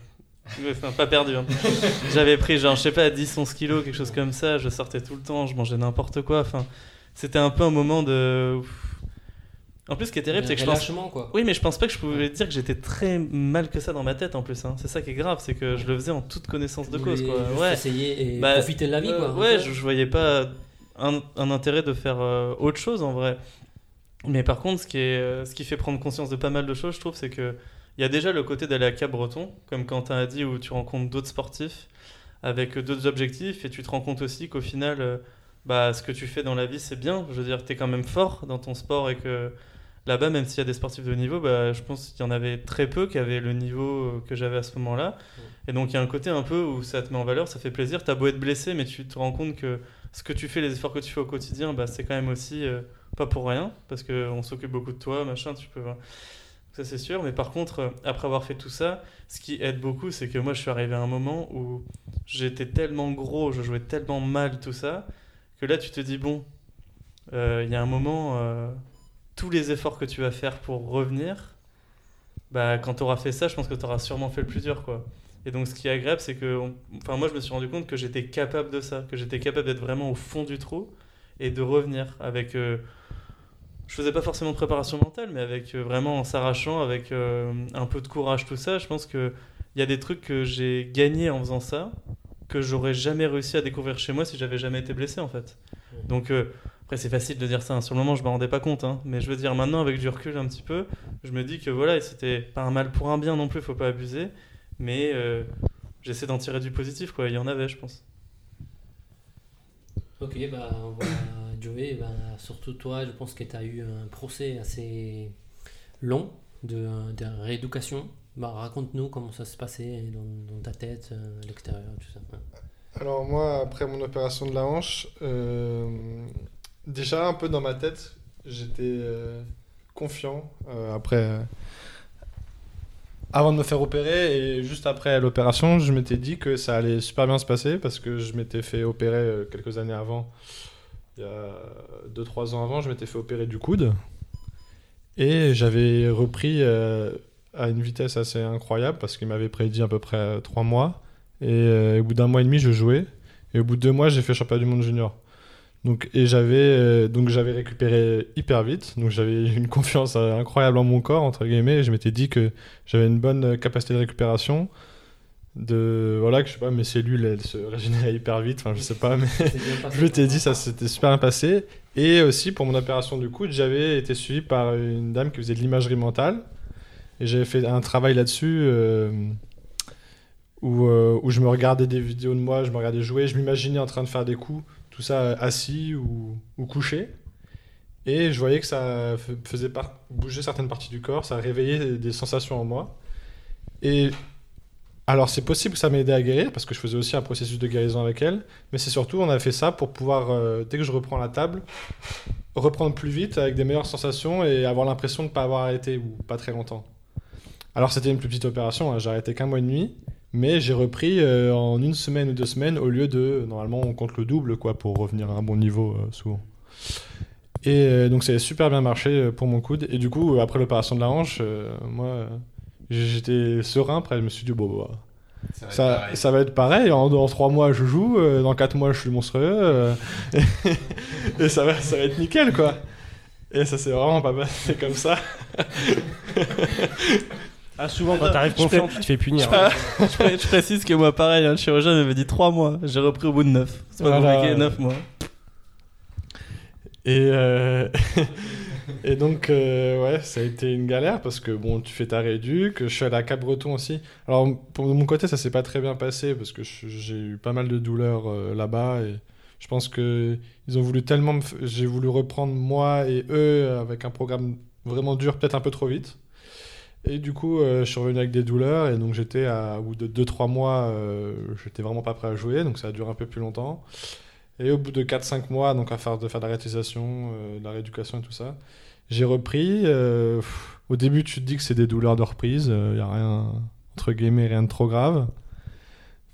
Enfin, pas perdu. hein. [laughs] J'avais pris, genre, je sais pas, 10, 11 kilos, quelque chose comme ça. Je sortais tout le temps, je mangeais n'importe quoi. Enfin, c'était un peu un moment de. En plus, ce qui est terrible, c'est que je pense. quoi. Oui, mais je pense pas que je pouvais dire que j'étais très mal que ça dans ma tête en plus. hein. C'est ça qui est grave, c'est que je le faisais en toute connaissance de Vous cause. Quoi. Ouais. essayer et Bah, profiter de la vie, Euh, quoi. ouais, je, je voyais pas un, un intérêt de faire euh, autre chose en vrai. Mais par contre, ce qui, est, euh, ce qui fait prendre conscience de pas mal de choses, je trouve, c'est que il y a déjà le côté d'aller à Cap-Breton, comme Quentin a dit, où tu rencontres d'autres sportifs avec d'autres objectifs et tu te rends compte aussi qu'au final, bah, ce que tu fais dans la vie, c'est bien. Je veux dire, tu es quand même fort dans ton sport et que là-bas, même s'il y a des sportifs de haut niveau, bah, je pense qu'il y en avait très peu qui avaient le niveau que j'avais à ce moment-là. Et donc, il y a un côté un peu où ça te met en valeur, ça fait plaisir. Tu as beau être blessé, mais tu te rends compte que ce que tu fais, les efforts que tu fais au quotidien, bah, c'est quand même aussi euh, pas pour rien, parce qu'on s'occupe beaucoup de toi, machin, tu peux. Ça, c'est sûr. Mais par contre, euh, après avoir fait tout ça, ce qui aide beaucoup, c'est que moi, je suis arrivé à un moment où j'étais tellement gros, je jouais tellement mal, tout ça, que là, tu te dis, bon, euh, il y a un moment, euh, tous les efforts que tu vas faire pour revenir, bah, quand tu auras fait ça, je pense que tu auras sûrement fait le plus dur, quoi. Et donc, ce qui est agréable, c'est que, on- enfin, moi, je me suis rendu compte que j'étais capable de ça, que j'étais capable d'être vraiment au fond du trou et de revenir avec. euh, je faisais pas forcément de préparation mentale, mais avec euh, vraiment en s'arrachant, avec euh, un peu de courage, tout ça. Je pense que il y a des trucs que j'ai gagnés en faisant ça que j'aurais jamais réussi à découvrir chez moi si j'avais jamais été blessé, en fait. Donc, euh, après, c'est facile de dire ça. hein. Sur le moment, je me rendais pas compte, hein. mais je veux dire maintenant, avec du recul un petit peu, je me dis que voilà, et c'était pas un mal pour un bien non plus, faut pas abuser, mais euh, j'essaie d'en tirer du positif, quoi. Il y en avait, je pense. Ok, bah, on va Joey, bah, surtout toi, je pense que tu as eu un procès assez long de, de rééducation. Bah, Raconte-nous comment ça se passait dans, dans ta tête, euh, à l'extérieur, tout ça. Ouais. Alors moi, après mon opération de la hanche, euh, déjà un peu dans ma tête, j'étais euh, confiant euh, après, euh, avant de me faire opérer et juste après l'opération, je m'étais dit que ça allait super bien se passer parce que je m'étais fait opérer quelques années avant, il y a 2-3 ans avant, je m'étais fait opérer du coude et j'avais repris à une vitesse assez incroyable parce qu'il m'avait prédit à peu près 3 mois. Et au bout d'un mois et demi, je jouais. Et au bout de deux mois, j'ai fait championnat du monde junior. Donc, et j'avais euh, donc j'avais récupéré hyper vite. Donc j'avais [laughs] une confiance euh, incroyable en mon corps entre guillemets. Et je m'étais dit que j'avais une bonne euh, capacité de récupération. De voilà que je sais pas mes cellules elles se régénéraient hyper vite. Enfin je sais pas mais [laughs] je t'ai dit, ça s'était super bien passé. Et aussi, pour mon opération du coude, j'avais été suivi par une dame qui faisait de l'imagerie mentale. Et j'avais fait un travail là-dessus euh, où, euh, où je me regardais des vidéos de moi, je me regardais jouer, je m'imaginais en train de faire des coups, tout ça assis ou, ou couché. Et je voyais que ça faisait bouger certaines parties du corps, ça réveillait des, des sensations en moi. Et alors, c'est possible que ça m'ait aidé à guérir, parce que je faisais aussi un processus de guérison avec elle. Mais c'est surtout, on a fait ça pour pouvoir, euh, dès que je reprends la table, reprendre plus vite avec des meilleures sensations et avoir l'impression de ne pas avoir arrêté ou pas très longtemps. Alors c'était une plus petite opération, hein, j'ai arrêté qu'un mois et demi, mais j'ai repris euh, en une semaine ou deux semaines au lieu de, normalement on compte le double quoi pour revenir à un bon niveau euh, souvent. Et euh, donc ça a super bien marché pour mon coude. Et du coup, après l'opération de la hanche, moi j'étais serein, après je me suis dit, bon, bah, ça, ça va être pareil. En, dans trois mois, je joue. dans quatre mois, je suis monstrueux. [laughs] et ça va, ça va être nickel, quoi. Et ça s'est vraiment pas passé comme ça. [laughs] Ah, souvent, quand t'arrives confiant, tu te fais punir. je, pré- je précise que moi, pareil, hein, le chirurgien m'avait dit 3 mois. J'ai repris au bout de 9. C'est pas compliqué, 9 mois. Et, euh, [laughs] Et donc, euh, ouais, ça a été une galère parce que bon, tu fais ta réduc. Je suis allé à Cap-Breton aussi. Alors, pour de mon côté, ça s'est pas très bien passé parce que j'ai eu pas mal de douleurs euh, là-bas et je pense que ils ont voulu tellement. f- J'ai voulu reprendre moi et eux avec un programme vraiment dur, peut-être un peu trop vite. Et du coup, euh, je suis revenu avec des douleurs et donc j'étais à au bout de 2-3 mois, euh, j'étais vraiment pas prêt à jouer, donc ça a duré un peu plus longtemps. Et au bout de 4-5 mois, donc à faire de faire de la réalisation, euh, de la rééducation et tout ça, j'ai repris. euh, au début, tu te dis que c'est des douleurs de reprise, il n'y a rien, entre guillemets, rien de trop grave.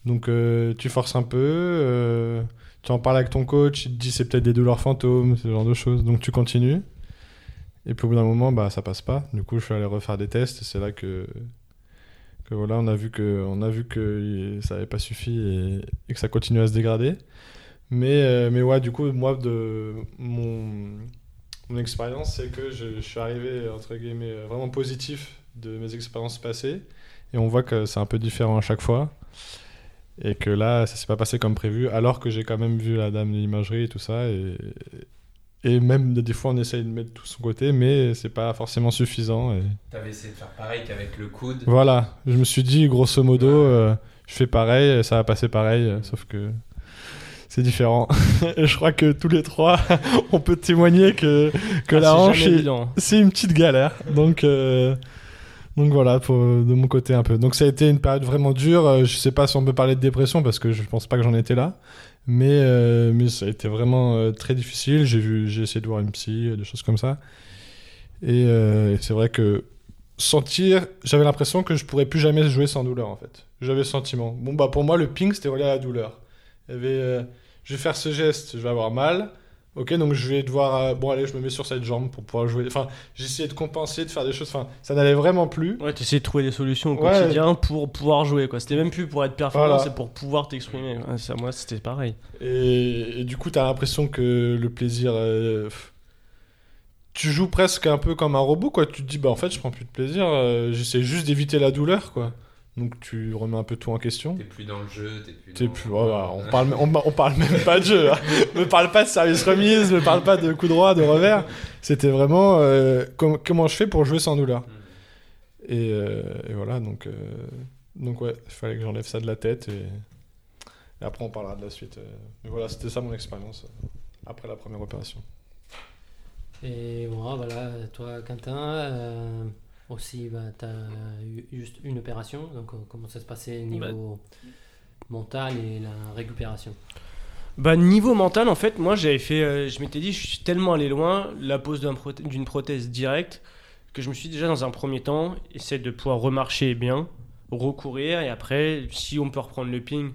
Donc tu forces un peu, tu en parles avec ton coach, il te dit c'est peut-être des douleurs fantômes, ce genre de choses, donc tu continues. Et puis au bout d'un moment, bah, ça passe pas. Du coup, je suis allé refaire des tests c'est là que, que voilà, on a vu que, on a vu que ça n'avait pas suffi et, que ça continuait à se dégrader. Mais, euh, mais ouais, du coup, moi, de mon, expérience, c'est que je, suis arrivé, entre guillemets, vraiment positif de mes expériences passées. Et on voit que c'est un peu différent à chaque fois. Et que là, ça s'est pas passé comme prévu, alors que j'ai quand même vu la dame de l'imagerie et tout ça. Et, et même des fois, on essaye de mettre tout son côté, mais c'est pas forcément suffisant. Et... T'avais essayé de faire pareil qu'avec le coude. Voilà, je me suis dit, grosso modo, euh, je fais pareil, ça va passer pareil, euh, sauf que c'est différent. [laughs] et je crois que tous les trois, [laughs] on peut témoigner que, que Ah, la hanche, évident. c'est une petite galère. Donc, euh, donc voilà, pour, de mon côté un peu. Donc ça a été une période vraiment dure. Je sais pas si on peut parler de dépression parce que je pense pas que j'en étais là. Mais, euh, mais ça a été vraiment euh, très difficile. J'ai essayé de voir une psy, euh, des choses comme ça. Et, c'est vrai que sentir, j'avais l'impression que je pourrais plus jamais jouer sans douleur en fait. J'avais ce sentiment. Bon bah pour moi le ping c'était relié à la douleur. Il y avait, je vais faire ce geste, je vais avoir mal. Ok, donc je vais devoir, euh, bon allez, je me mets sur cette jambe pour pouvoir jouer. Enfin, j'essayais de compenser, de faire des choses. Enfin, ça n'allait vraiment plus. Ouais, tu essaies de trouver des solutions au Ouais. quotidien pour pouvoir jouer. quoi. C'était même plus pour être performant, Voilà. c'est pour pouvoir t'exprimer. Ouais, ça, moi, c'était pareil. Et, et du coup, t'as l'impression que le plaisir. euh, pff, tu joues presque un peu comme un robot, quoi. Tu te dis, bah en fait, je prends plus de plaisir. euh, J'essaie juste d'éviter la douleur, quoi. Donc tu remets un peu tout en question. T'es plus dans le jeu, t'es plus. T'es dans- plus, on, parle, [laughs] on, on parle même pas de jeu. hein. me parle pas de service remise, me parle pas de coup droit, de revers. C'était vraiment euh, com- comment je fais pour jouer sans douleur. Et, euh, et voilà, donc, euh, donc ouais, il fallait que j'enlève ça de la tête. Et, et après, on parlera de la suite. Mais voilà, c'était ça mon expérience après la première opération. Et voilà, toi, Quentin, euh, aussi, bah, tu as eu juste une opération. Donc, euh, comment ça se passait niveau mental et la récupération? Bah, niveau mental, en fait, moi, j'avais fait. euh, je m'étais dit, je suis tellement allé loin, la pose d'une prothèse directe, que je me suis dit, déjà, dans un premier temps, essayer de pouvoir remarcher bien, recourir, et après, si on peut reprendre le ping,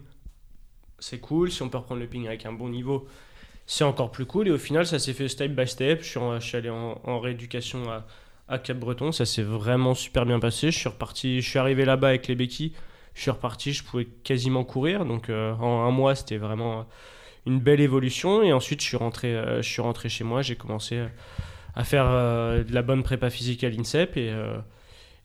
c'est cool. Si on peut reprendre le ping avec un bon niveau, c'est encore plus cool. Et au final, ça s'est fait step by step. Je suis, en- je suis allé en, en rééducation à, à Cap-Breton. Ça s'est vraiment super bien passé. Je suis reparti, je suis arrivé là-bas avec les béquilles. Je suis reparti, je pouvais quasiment courir. Donc euh, en un mois, c'était vraiment une belle évolution. Et ensuite, je suis rentré, euh, je suis rentré chez moi. J'ai commencé euh, à faire euh, de la bonne prépa physique à l'INSEP. Et, euh,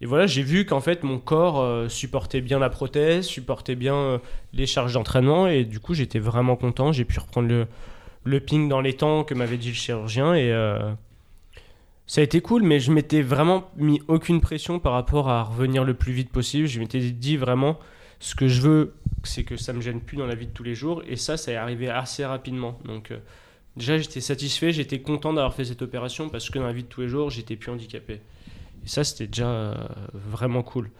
et voilà, j'ai vu qu'en fait, mon corps euh, supportait bien la prothèse, supportait bien euh, les charges d'entraînement. Et du coup, j'étais vraiment content. J'ai pu reprendre le, le ping dans les temps que m'avait dit le chirurgien. Et euh, ça a été cool, mais je m'étais vraiment mis aucune pression par rapport à revenir le plus vite possible. Je m'étais dit vraiment, ce que je veux, c'est que ça me gêne plus dans la vie de tous les jours. Et ça, ça est arrivé assez rapidement. Donc, euh, déjà, j'étais satisfait, j'étais content d'avoir fait cette opération parce que dans la vie de tous les jours, j'étais plus handicapé. Et ça, c'était déjà euh, vraiment cool.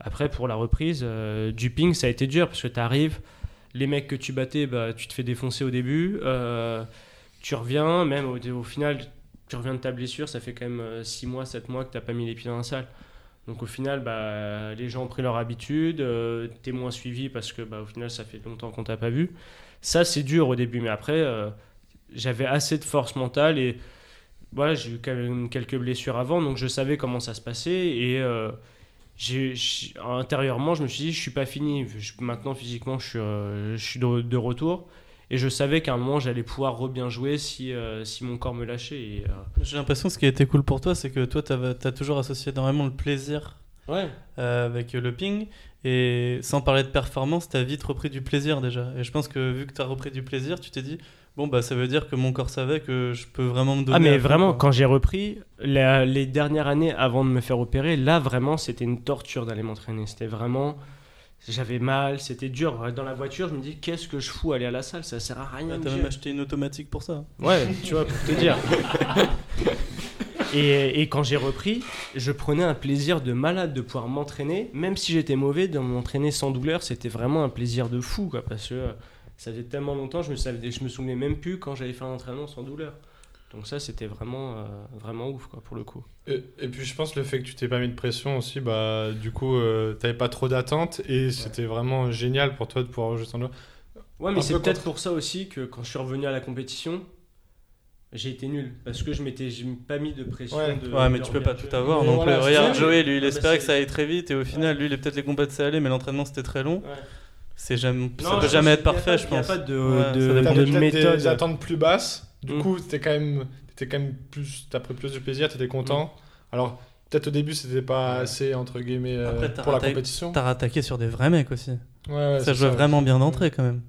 Après, pour la reprise, euh, du ping, ça a été dur parce que tu arrives, les mecs que tu battais, bah, tu te fais défoncer au début. euh, tu reviens, même au, au final, tu reviens de ta blessure, ça fait quand même 6 mois, 7 mois que tu n'as pas mis les pieds dans la salle. Donc au final, bah, les gens ont pris leur habitude, euh, t'es moins suivi parce que bah, au final, ça fait longtemps qu'on t'a pas vu. Ça, c'est dur au début, mais après, euh, j'avais assez de force mentale et voilà, j'ai eu quand même quelques blessures avant, donc je savais comment ça se passait et euh, intérieurement, je me suis dit, je suis pas fini. Maintenant, physiquement, je suis, euh, je suis de retour et je savais qu'à un moment, j'allais pouvoir re-bien jouer si, euh, si mon corps me lâchait. Et, euh, J'ai l'impression que ce qui a été cool pour toi, c'est que toi, tu as toujours associé énormément le plaisir ouais. euh, avec le ping. Et sans parler de performance, tu as vite repris du plaisir déjà. Et je pense que vu que tu as repris du plaisir, tu t'es dit, Bon, bah ça veut dire que mon corps savait que je peux vraiment me donner. Ah mais vraiment, quoi. quand j'ai repris, la- les dernières années avant de me faire opérer, là vraiment c'était une torture d'aller m'entraîner. C'était vraiment... J'avais mal, c'était dur. Dans la voiture, je me dis, qu'est-ce que je fous aller à la salle? Ça sert à rien. Ah, que T'as même acheté une automatique pour ça. Ouais, tu vois, pour te dire. Et, et quand j'ai repris, je prenais un plaisir de malade de pouvoir m'entraîner. Même si j'étais mauvais, de m'entraîner sans douleur, c'était vraiment un plaisir de fou. Quoi, parce que euh, ça faisait tellement longtemps, je me, savais, je me souvenais même plus quand j'avais fait un entraînement sans douleur. Donc ça, c'était vraiment, euh, vraiment ouf, quoi, pour le coup. Et, et puis je pense le fait que tu t'es pas mis de pression aussi, bah du coup euh, t'avais pas trop d'attentes et c'était vraiment génial pour toi de pouvoir jouer sans douleur. Ouais, mais Un c'est peu peut-être contre- pour ça aussi que quand je suis revenu à la compétition, j'ai été nul. Parce que je m'étais j'ai pas mis de pression. Ouais. de- Ouais, mais de tu peux pas tout avoir Mais non voilà, Regarde. Joey, lui, il Ah, bah, espérait que ça allait très vite et au final, lui, il est peut-être les combats ça allait, mais l'entraînement c'était très long. Ouais. C'est jamais, ça peut jamais pense être parfait, je Il n'y a pense. pas de, Ouais, de, de méthode. des attentes plus basses, du Mm. coup t'étais quand même t'étais quand même plus t'as pris plus de plaisir, t'étais content. Alors peut-être au début c'était pas assez entre guillemets euh, Après, pour la compétition. T'as rattaqué sur des vrais mecs aussi. Ouais, ouais, ça jouait vraiment bien d'entrée quand même.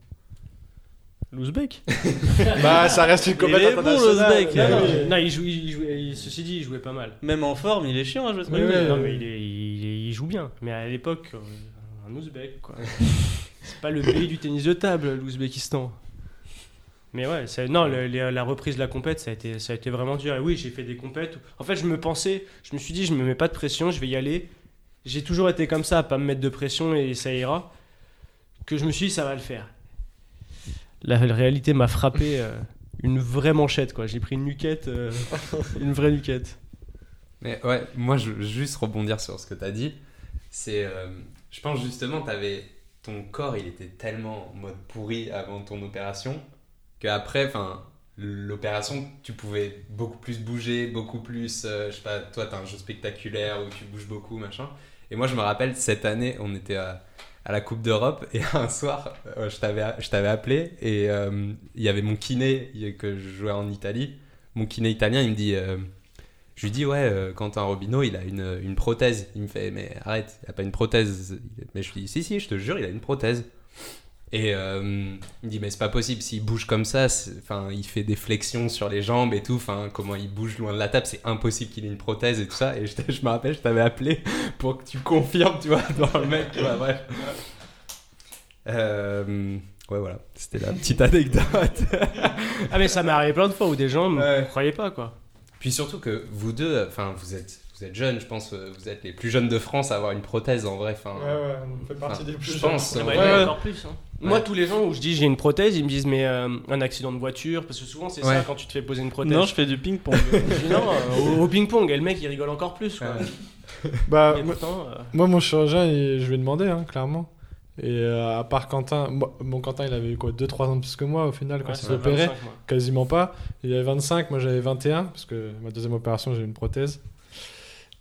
L'Ouzbek [laughs] Bah ça reste une Il compétition est bon, l'Ouzbek. Non, non, non, il joue, il il- ceci dit, il jouait pas mal. Même en forme, il est chiant à jouer ce Oui, mec. oui. non, mais il, est- il est- il joue bien. Mais à l'époque, euh, un Ouzbek, quoi. [laughs] C'est pas le pays du tennis de table, l'Ouzbékistan. Mais ouais, ça- non, le- la reprise de la compète, ça a été, ça a été vraiment dur. Et oui, j'ai fait des compètes. où- En fait, je me pensais, je me suis dit, je me mets pas de pression, je vais y aller. J'ai toujours été comme ça, à pas me mettre de pression et ça ira. Que je me suis dit, ça va le faire. La, la réalité m'a frappé euh, une vraie manchette, quoi. J'ai pris une nuquette, euh, une vraie nuquette. Mais ouais, moi, je veux juste rebondir sur ce que tu as dit. C'est, euh, je pense justement, t'avais, ton corps, il était tellement en mode pourri avant ton opération qu'après, enfin, l'opération, tu pouvais beaucoup plus bouger, beaucoup plus, euh, je sais pas, toi, t'as un jeu spectaculaire où tu bouges beaucoup, machin. Et moi, je me rappelle, cette année, on était à, la Coupe d'Europe [laughs] et un soir, euh, je t'avais, je t'avais appelé et euh, il y avait mon kiné que je jouais en Italie. Mon kiné italien, il me dit. euh, je lui dis, ouais, euh, Quentin Robineau, il a une, une prothèse. Il me fait, mais arrête, il a pas une prothèse. Mais je lui dis, si, si, je te jure, il a une prothèse. Et euh, il me dit, mais c'est pas possible, s'il bouge comme ça, enfin, il fait des flexions sur les jambes et tout, enfin, comment il bouge loin de la table, c'est impossible qu'il ait une prothèse et tout ça. Et je, [laughs] je me rappelle, je t'avais appelé pour que tu confirmes, tu vois, [laughs] dans le mec, tu vois, bref. Euh, ouais, voilà, c'était la petite anecdote. [laughs] Ah, mais ça m'est arrivé plein de fois où des gens ne Ouais. croyaient pas, quoi. Puis surtout que vous deux, enfin, vous êtes, vous êtes jeunes, je pense, euh, vous êtes les plus jeunes de France à avoir une prothèse en vrai. Enfin, Ouais, ouais, on fait partie des plus je jeunes. pense, Ah bah, Ouais, ouais. encore plus. hein. Ouais. Moi, tous les gens où je dis j'ai une prothèse, ils me disent mais euh, un accident de voiture, parce que souvent c'est Ouais. ça quand tu te fais poser une prothèse. Non, je fais du ping-pong. [laughs] Non, euh, au, au ping-pong, et le mec il rigole encore plus. Quoi. Ouais. [laughs] Bah, pourtant, euh, moi, mon chirurgien, il- je lui ai demandé, hein, clairement. Et euh, à part Quentin, moi- mon Quentin, il avait eu quoi 2-3 ans de plus que moi au final quand ouais, il s'est opéré 25, moi. Quasiment pas. Il avait 25, moi j'avais 21, parce que ma deuxième opération, j'ai eu une prothèse.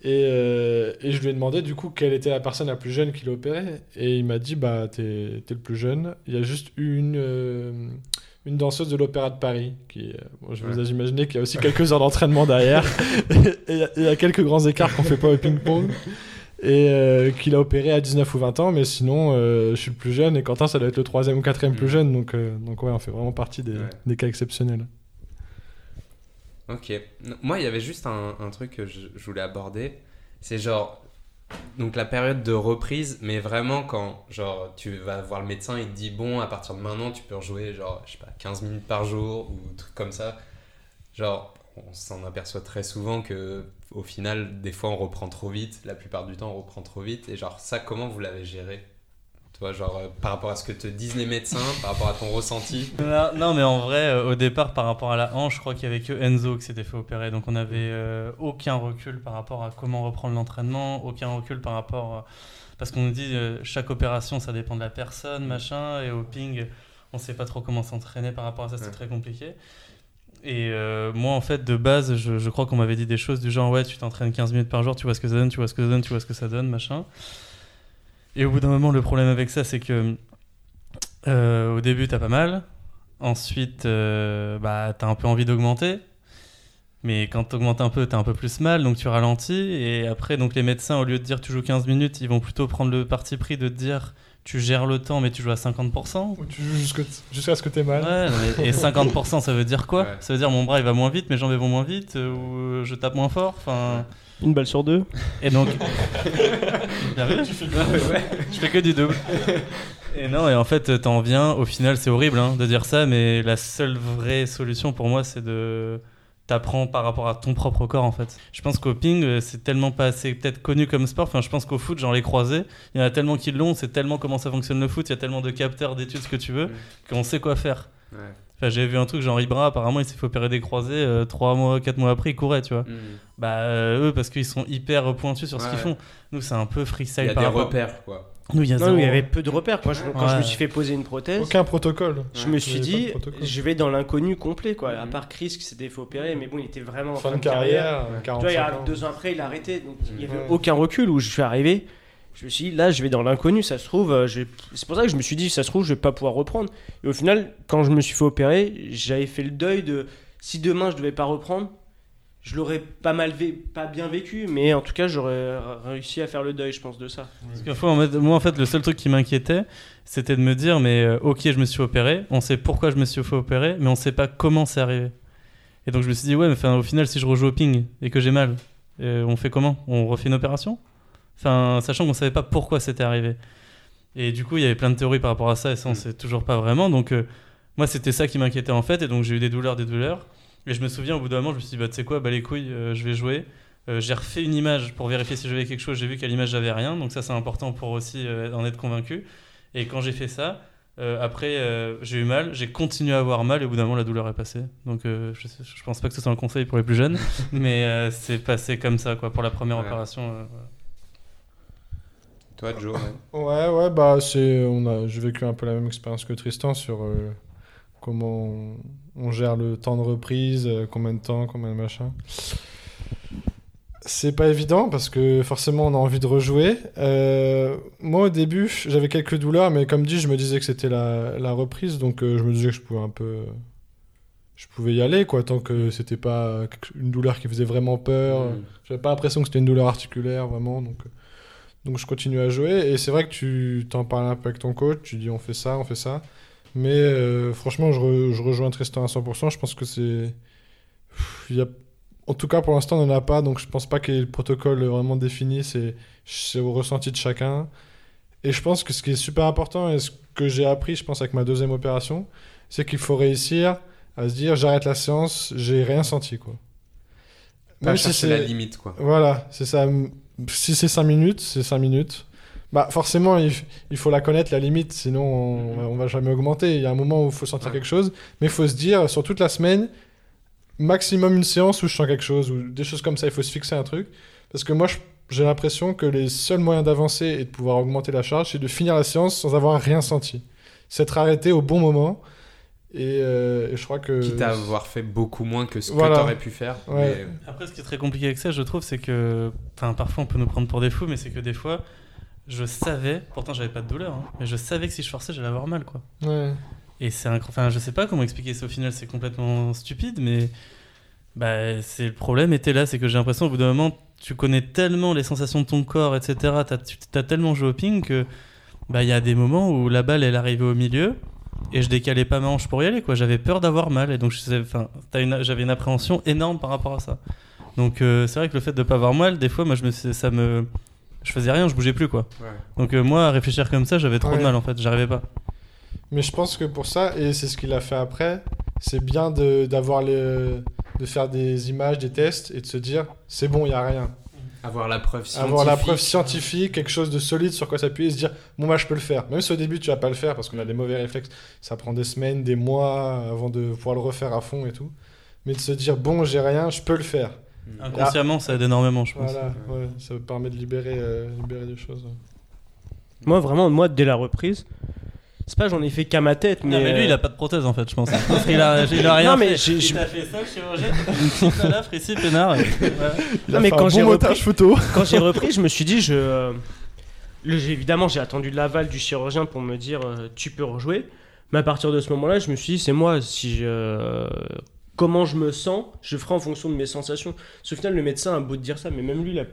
Et, euh, et je lui ai demandé du coup quelle était la personne la plus jeune qui l'a opéré. Et il m'a dit bah t'es le plus jeune. Il y a juste eu une, euh, une danseuse de l'Opéra de Paris. Qui, euh, bon, je vous ai imaginé qu'il y a aussi quelques heures d'entraînement derrière. [laughs] et il y a- il y, a quelques grands écarts qu'on fait pas au ping-pong. Et qu'il a opéré à 19 ou 20 ans. Mais sinon, je suis le plus jeune. Et Quentin, ça doit être le troisième ou quatrième plus Mm. jeune. Donc, donc ouais, on fait vraiment partie des, Ouais. des cas exceptionnels. Ok. Moi, il y avait juste un, truc que je, je voulais aborder. C'est genre. Donc la période de reprise, mais vraiment quand genre tu vas voir le médecin, il te dit bon à partir de maintenant tu peux rejouer genre je sais pas 15 minutes par jour ou truc comme ça. Genre on s'en aperçoit très souvent que au final des fois on reprend trop vite, la plupart du temps on reprend trop vite et genre ça comment vous l'avez géré? Genre euh, par rapport à ce que te disent les médecins, par rapport à ton ressenti non, non, mais en vrai, euh, au départ, par rapport à la hanche, je crois qu'il y avait que Enzo qui s'était fait opérer. Donc on n'avait euh, aucun recul par rapport à comment reprendre l'entraînement, aucun recul par rapport. à- Parce qu'on nous dit chaque opération, ça dépend de la personne, machin. Et au ping, on sait pas trop comment s'entraîner par rapport à ça, c'est Ouais. très compliqué. Et euh, moi, en fait, de base, je, je crois qu'on m'avait dit des choses du genre Ouais, tu t'entraînes 15 minutes par jour, tu vois ce que ça donne, tu vois ce que ça donne, tu vois ce que ça donne, machin. Et au bout d'un moment, le problème avec ça, c'est que euh, au début, t'as pas mal. Ensuite, euh, bah, t'as un peu envie d'augmenter. Mais quand tu augmentes un peu, tu as un peu plus mal, donc tu ralentis. Et après, donc les médecins, au lieu de dire tu joues 15 minutes, ils vont plutôt prendre le parti pris de te dire tu gères le temps, mais tu joues à 50%. Ou tu joues jusqu'à ce que t'aies mal. Ouais, non, mais- et 50%, ça veut dire quoi? Ouais. Ça veut dire mon bras il va moins vite, mes jambes elles vont moins vite, euh, ou je tape moins fort. Enfin, Une balle sur deux. et donc. [laughs] Bien vu, je fais que du double. Et non, et en fait, t'en viens. Au final, c'est horrible hein, de dire ça, mais la seule vraie solution pour moi, c'est de. T'apprends par rapport à ton propre corps en fait. Je pense qu'au ping, euh, c'est tellement pas assez peut-être connu comme sport. Enfin, je pense qu'au foot, genre les croisés, il y en a tellement qui l'ont, c'est tellement comment ça fonctionne le foot, il y a tellement de capteurs, d'études, ce que tu veux, qu'on sait quoi faire. Ouais. Enfin, j'ai vu un truc, genre Ibra, apparemment, il s'est fait opérer des croisés, 3 mois, 4 mois après, il courait, tu vois. Mm. Bah, euh, eux, parce qu'ils sont hyper pointus sur ce qu'ils font. Nous, c'est un peu Il freestyle y a par des rapport. repères, quoi. Nous, il y a Non, zéro. il y avait peu de repères. Quoi. Je- quand je me suis fait poser une prothèse, Aucun protocole. je me suis Il dit, je vais dans l'inconnu complet. Quoi. À Mhm. part Chris qui s'était fait opérer, mais bon, il était vraiment en Fin de carrière, Tu vois, il y 45 a deux ans après, il a arrêté. Donc, il n'y avait Ouais. aucun recul où je suis arrivé. Je me suis dit, là, je vais dans l'inconnu. Ça se trouve, euh, c'est pour ça que je me suis dit, ça se trouve, je vais pas pouvoir reprendre. Et au final, quand je me suis fait opérer, j'avais fait le deuil de si demain je devais pas reprendre, je l'aurais pas mal, vé- pas bien vécu, mais en tout cas, j'aurais réussi à faire le deuil, je pense, de ça. Parce que moi, en fait, le seul truc qui m'inquiétait, c'était de me dire, mais euh, ok, je me suis opéré, on sait pourquoi je me suis fait opérer, mais on sait pas comment c'est arrivé. Et donc, je me suis dit, ouais, mais enfin, au final, si je rejoue au ping et que j'ai mal, euh, on fait comment? On refait une opération? Enfin, sachant qu'on savait pas pourquoi c'était arrivé. Et du coup, il y avait plein de théories par rapport à ça, et ça, on Mm. sait toujours pas vraiment. Donc, euh, moi, c'était ça qui m'inquiétait en fait, et donc j'ai eu des douleurs, des douleurs. Et je me souviens, au bout d'un moment, je me suis dit, bah, tu sais quoi, bah les couilles, euh, je vais jouer. Euh, j'ai refait une image pour vérifier si j'avais quelque chose. J'ai vu qu'à l'image, j'avais rien. Donc, ça, c'est important pour aussi en être convaincu. Et quand j'ai fait ça, après, j'ai eu mal. J'ai continué à avoir mal. Et au bout d'un moment, la douleur est passée. Donc, je, je pense pas que ce soit un conseil pour les plus jeunes. [laughs] mais c'est passé comme ça, quoi, pour la première Ouais. opération. voilà. Toi, Joe, ouais. [laughs] Ouais, ouais, bah c'est, on a, j'ai vécu un peu la même expérience que Tristan sur euh, comment on, on gère le temps de reprise, euh, combien de temps, combien de machin. C'est pas évident parce que forcément on a envie de rejouer. Euh, moi au début j'avais quelques douleurs, mais comme dit je me disais que c'était la, la reprise, donc je me disais que je pouvais un peu, je pouvais y aller quoi, tant que c'était pas une douleur qui faisait vraiment peur. Mm. J'avais pas l'impression que c'était une douleur articulaire vraiment, donc, donc je continue à jouer. Et c'est vrai que tu t'en parles un peu avec ton coach, tu dis on fait ça, on fait ça. Mais euh, franchement, je, re- je rejoins Tristan à 100%. Je pense que c'est. Pff, il Y a... En tout cas, pour l'instant, on n'en a pas, donc je pense pas qu'il y ait le protocole vraiment défini. C'est au ressenti de chacun. Et je pense que ce qui est super important, et ce que j'ai appris, je pense, avec ma deuxième opération, c'est qu'il faut réussir à se dire j'arrête la séance, j'ai rien senti. Quoi. Pas Même si chercher la c'est- limite, quoi. voilà, c'est ça. Si c'est 5 minutes, c'est 5 minutes. Bah forcément, il, faut la connaître, la limite, sinon on, va- on va jamais augmenter. Il y a un moment où il faut sentir Ouais. quelque chose, mais il faut se dire, sur toute la semaine, maximum une séance où je sens quelque chose, ou des choses comme ça, il faut se fixer un truc. Parce que moi, j'ai l'impression que les seuls moyens d'avancer et de pouvoir augmenter la charge, c'est de finir la séance sans avoir rien senti. S'être arrêté au bon moment. Et, euh, et je crois que... Quitte à avoir fait beaucoup moins que ce Voilà. que t'aurais pu faire. Ouais. Après, ce qui est très compliqué avec ça, je trouve, c'est que. Enfin, parfois, on peut nous prendre pour des fous, mais c'est que des fois, je savais, pourtant, j'avais pas de douleur, hein, mais je savais que si je forçais, j'allais avoir mal, quoi. Ouais. Et c'est incroyable. Enfin, je sais pas comment expliquer ça au final, c'est complètement stupide, mais. Bah, c'est le problème était là, c'est que j'ai l'impression au bout d'un moment, tu connais tellement les sensations de ton corps, etc. T'as, tu as tellement joué au ping que. Bah, il y a des moments où la balle, elle arrivait au milieu. Et je décalais pas ma hanche pour y aller, quoi. J'avais peur d'avoir mal. Et donc, j'avais une appréhension énorme par rapport à ça. Donc, euh, c'est vrai que le fait de pas avoir mal, des fois, moi, je me, ça me. Je faisais rien, je bougeais plus, quoi. Ouais. Donc, euh, moi, à réfléchir comme ça, j'avais trop Ouais. de mal, en fait. J'arrivais pas. Mais je pense que pour ça, et c'est ce qu'il a fait après, c'est bien de, d'avoir les, de faire des images, des tests et de se dire c'est bon, il n'y a rien. Avoir la preuve scientifique. Avoir la preuve scientifique, quelque chose de solide sur quoi s'appuyer et se dire bon, bah je peux le faire. Même si au début tu vas pas le faire parce qu'on a des mauvais réflexes, ça prend des semaines, des mois avant de pouvoir le refaire à fond et tout. Mais de se dire bon, j'ai rien, je peux le faire. Mm. Inconsciemment, ça aide énormément, je pense. Voilà, ouais, ça permet de libérer, euh, libérer des choses. Moi, vraiment, moi, dès la reprise, c'est pas j'en ai fait qu'à ma tête, mais. Non, mais lui, euh, il a pas de prothèse en fait, je pense. [laughs] Parce qu'il a, il a rien Non, mais fait. j'ai- Il j'ai- t'a fait ça, le chirurgien balafre ici, et-. Il a Non, mais fait quand un j'ai bon repris- montage photo. [laughs] quand j'ai repris, je me suis dit, je, euh, le- j'ai- évidemment, j'ai attendu l'aval du chirurgien pour me dire, euh, tu peux rejouer. Mais à partir de ce moment-là, je me suis dit, c'est moi. Si je, comment je me sens, je ferai en fonction de mes sensations. Parce qu'au final, le médecin a beau te dire ça, mais même lui, il a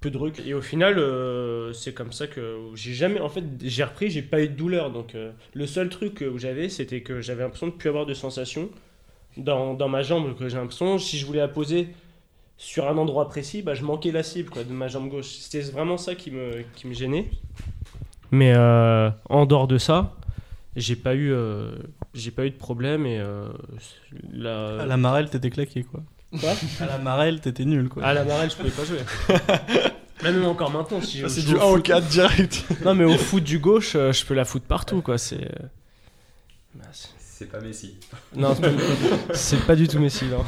peu de recul. Et au final, euh, c'est comme ça que j'ai jamais. En fait, j'ai repris, j'ai pas eu de douleur. Donc, euh, le seul truc que j'avais, c'était que j'avais l'impression de plus avoir de sensations dans, dans ma jambe. Que j'ai l'impression, si je voulais la poser sur un endroit précis, bah, je manquais la cible de ma jambe gauche. C'était vraiment ça qui me, qui me gênait. Mais euh, en dehors de ça, j'ai pas eu, j'ai pas eu de problème et la... À la marelle, t'étais claqué, quoi. Quoi À la marelle, t'étais nul, quoi. à la marelle, je pouvais pas jouer. [laughs] Même encore maintenant, si je c'est du au 1 au foot- 4 direct. [laughs] Non, mais au foot du gauche, euh, je peux la foutre partout, quoi. C'est. euh, bah, c'est- C'est pas Messi. Non, c'est pas- [laughs] c'est pas du tout Messi, non.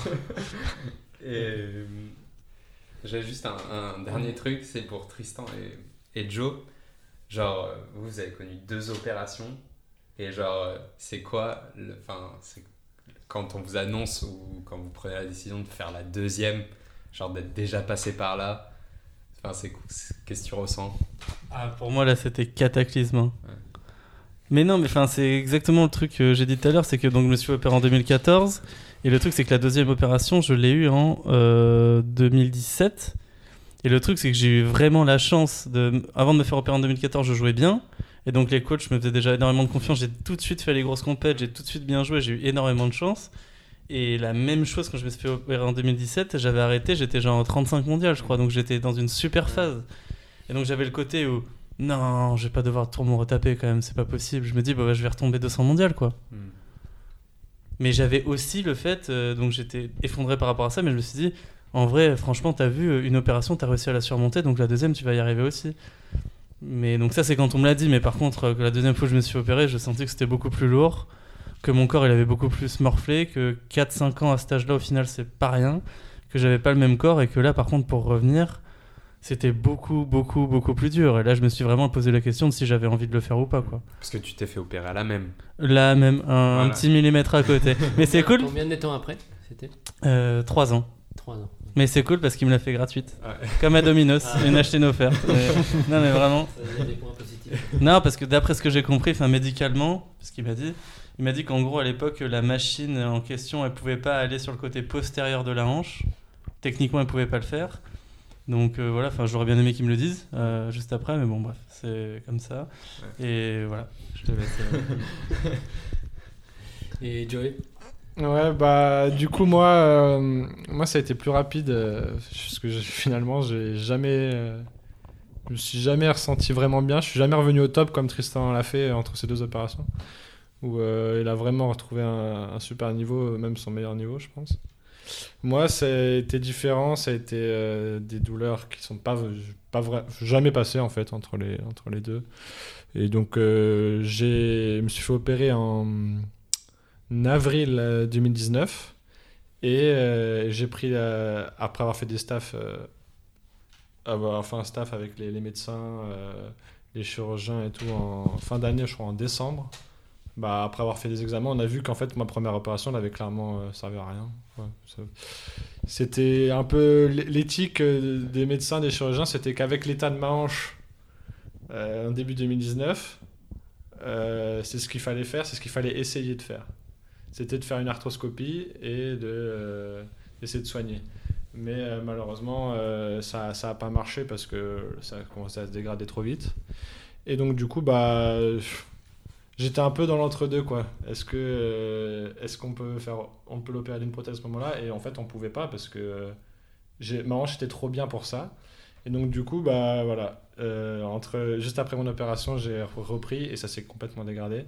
Et euh, j'ai juste un, un dernier truc, c'est pour Tristan et, et Joe. Genre, euh, vous, vous avez connu deux opérations. Et genre, euh, c'est quoi le, Enfin, c'est quand on vous annonce ou quand vous prenez la décision de faire la deuxième, genre d'être déjà passé par là. Enfin, c'est qu'est-ce que tu ressens? Ah, pour moi, là, c'était cataclysme. hein. Ouais. Mais non, mais enfin, c'est exactement le truc que j'ai dit tout à l'heure, c'est que donc je me suis opéré en 2014, et le truc c'est que la deuxième opération, je l'ai eu en euh, 2017. Et le truc c'est que j'ai eu vraiment la chance de, avant de me faire opérer en 2014, je jouais bien, et donc les coachs me faisaient déjà énormément de confiance. J'ai tout de suite fait les grosses compètes, j'ai tout de suite bien joué, j'ai eu énormément de chance. Et la même chose quand je me suis fait opérer en 2017, j'avais arrêté, j'étais genre en 35 mondial, je crois, donc j'étais dans une super phase. Et donc j'avais le côté où non, je vais pas devoir tout me retaper quand même, c'est pas possible. Je me dis, bah, bah, je vais retomber 200 mondial quoi. Mais j'avais aussi le fait, euh, donc j'étais effondré par rapport à ça, mais je me suis dit, en vrai, franchement, t'as vu euh, une opération, t'as réussi à la surmonter, donc la deuxième, tu vas y arriver aussi. Mais donc ça, c'est quand on me l'a dit, mais par contre, euh, que la deuxième fois que je me suis opéré, je sentis que c'était beaucoup plus lourd, que mon corps, il avait beaucoup plus morflé, que 4-5 ans à cet âge-là, au final, c'est pas rien, que j'avais pas le même corps, et que là, par contre, pour revenir, c'était beaucoup, beaucoup, beaucoup plus dur. Et là, je me suis vraiment posé la question de si j'avais envie de le faire ou pas, quoi. Parce que tu t'es fait opérer à la même. Là, même, un, petit millimètre à côté. [laughs] mais c'est cool. Combien de temps après C'était? Euh, 3 ans. 3 ans. Mais c'est cool parce qu'il me l'a fait gratuite. Ouais. Comme à Domino's, Ah. une achetée une offerte. [laughs] Mais- non mais vraiment. Des points positifs. Non parce que d'après ce que j'ai compris, enfin médicalement, ce qu'il m'a dit, il m'a dit qu'en gros à l'époque la machine en question elle pouvait pas aller sur le côté postérieur de la hanche. Techniquement elle pouvait pas le faire. Donc euh, voilà, enfin j'aurais bien aimé qu'ils me le disent euh, juste après, mais bon bref, c'est comme ça. Et voilà. Je te laisse, euh, [laughs] Et Joey? Ouais, bah du coup moi, euh, moi ça a été plus rapide euh, parce que finalement j'ai jamais, euh, je me suis jamais ressenti vraiment bien. Je suis jamais revenu au top comme Tristan l'a fait entre ces deux opérations, où il a vraiment retrouvé un, super niveau, même son meilleur niveau, je pense. Moi, ça a été différent, ça a été des douleurs qui sont pas, pas jamais passées en fait entre les, entre les deux. Et donc j'ai, je me suis fait opérer en avril euh, 2019 et euh, j'ai pris euh, après avoir fait des staffs euh, avoir fait un staff avec les, médecins euh, les chirurgiens et tout en fin d'année je crois en décembre. Bah, après avoir fait des examens on a vu qu'en fait ma première opération n'avait clairement euh, servi à rien. C'était un peu l'éthique euh, des médecins des chirurgiens c'était qu'avec l'état de ma hanche euh, en début 2019 euh, c'est ce qu'il fallait faire c'est ce qu'il fallait essayer de faire c'était de faire une arthroscopie et de euh, d'essayer de soigner. Mais euh, malheureusement, euh, ça n'a pas marché parce que ça a commencé à se dégrader trop vite. Et donc, du coup, bah, j'étais un peu dans l'entre-deux. Est-ce que euh, est-ce qu'on peut faire on peut l'opérer d'une prothèse à ce moment-là? Et en fait, on pouvait pas parce que ma hanche était trop bien pour ça. Et donc, du coup, bah, voilà. Entre, juste après mon opération, j'ai repris et ça s'est complètement dégradé.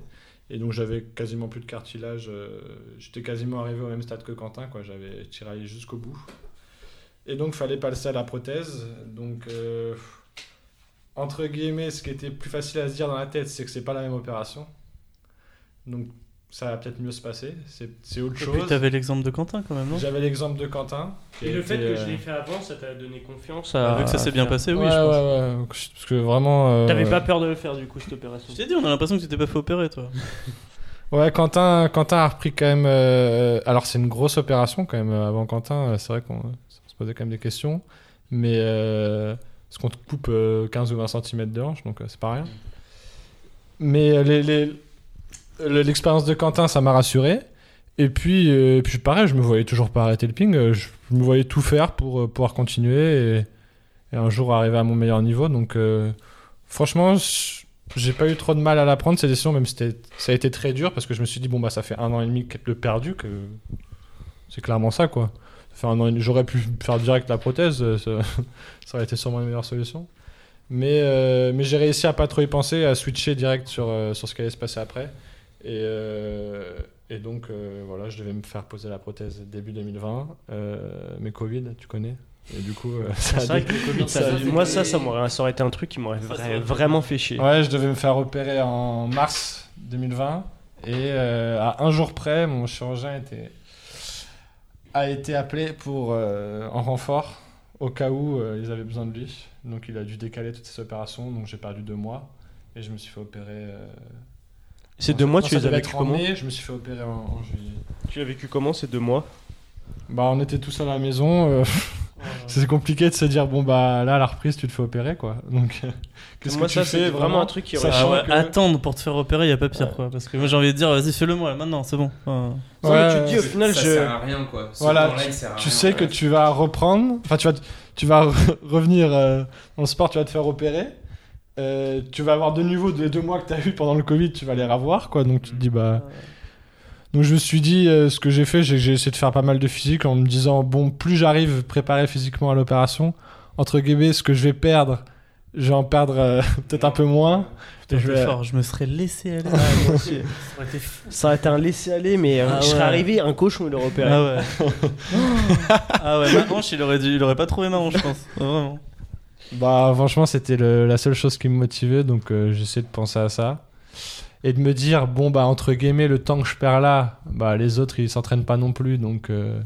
Et donc j'avais quasiment plus de cartilage. euh, J'étais quasiment arrivé au même stade que Quentin, quoi. J'avais tiraillé jusqu'au bout. Et donc fallait passer à la prothèse. Donc euh, entre guillemets, ce qui était plus facile à se dire dans la tête, c'est que c'est pas la même opération. Donc ça va peut-être mieux se passer. C'est c'est autre Et puis chose. t'avais l'exemple de Quentin quand même, non? J'avais l'exemple de Quentin. Et a le fait que euh, je l'ai fait avant, ça t'a donné confiance Bah, à. Vu que ça s'est bien passé, oui, ouais, je pense. ouais, ouais. Parce que vraiment. euh, T'avais pas peur de le faire du coup cette opération? Je t'ai dit, on a l'impression que tu t'es pas fait opérer, toi. [laughs] Ouais, Quentin, Quentin a repris quand même. euh, alors, c'est une grosse opération quand même. euh, Avant Quentin, euh, c'est vrai qu'on on se posait quand même des questions. Mais. Euh, parce qu'on te coupe euh, 15 ou 20 cm de hanche, donc euh, c'est pas rien. Mais euh, les- les- le- l'expérience de Quentin, ça m'a rassuré. Et puis, euh, puis pareil, je me voyais toujours pas arrêter le ping. euh, Je, me voyais tout faire pour euh, pouvoir continuer et, un jour arriver à mon meilleur niveau. Donc, euh, franchement, j'ai pas eu trop de mal à l'apprendre ces décisions, même si ça a été très dur parce que je me suis dit, bon, bah, ça fait un an et demi de perdu, que c'est clairement ça, quoi. J'aurais pu faire direct la prothèse, [laughs] ça, aurait été sûrement une meilleure solution. Mais, mais j'ai réussi à pas trop y penser, à switcher direct sur, sur ce qui allait se passer après. Et, euh, et donc, euh, voilà, je devais me faire poser la prothèse début 2020. Euh, mais Covid, tu connais. Et du coup, euh, ça a C'est vrai dé- que le Covid, Ça, ça- moi, ça, ça, m'aurait- ça aurait été un truc qui m'aurait vraiment fait chier. Ouais, je devais me faire opérer en mars 2020. Et euh, à un jour près, mon chirurgien était, a été appelé pour, euh, en renfort au cas où euh, ils avaient besoin de lui. Donc il a dû décaler toutes ces opérations. Donc j'ai perdu deux mois. Et je me suis fait opérer. Ces deux mois, tu les as vécu comment mai, Je me suis fait opérer en, en juillet. Tu l'as vécu comment ces deux mois? Bah, on était tous à la maison. euh, [laughs] c'est compliqué de se dire bon bah là à la reprise tu te fais opérer quoi. Donc [laughs] qu'est-ce Moi, que ça, tu fais c'est vraiment un truc qui Ah ouais, que- Attendre pour te faire opérer, y a pas pire Ouais. quoi. Parce que moi j'ai envie de dire, vas-y, fais-le moi là, maintenant, c'est bon. Enfin, Non, mais tu te dis au final, ça je. sert à rien quoi. Ce Voilà, temps-là, il sert à tu rien. sais que tu vas reprendre, enfin tu vas, tu vas re- [laughs] revenir euh, dans le sport, tu vas te faire opérer. Euh, tu vas avoir de nouveau les deux mois que tu as eu pendant le Covid, tu vas les revoir quoi. Donc tu te dis bah. Donc je me suis dit, euh, ce que j'ai fait, j'ai essayé de faire pas mal de physique en me disant bon, plus j'arrive préparé physiquement à l'opération, entre guillemets, ce que je vais perdre, je vais en perdre euh, [laughs] peut-être un peu moins. Putain, je t'es vais- fort, je me serais laissé aller. [laughs] Ah, moi. Ça aurait été fou. [laughs] Ça aurait été un laisser-aller, mais euh, Ah je serais arrivé, un cochon, il aurait opéré. Ah ouais. ah ouais, ma hanche, il aurait, dû, il aurait pas trouvé ma hanche, je pense. Vraiment. Bah franchement c'était la seule chose qui me motivait donc euh, j'essaie de penser à ça. Et de me dire bon bah entre guillemets le temps que je perds là bah les autres ils s'entraînent pas non plus donc euh,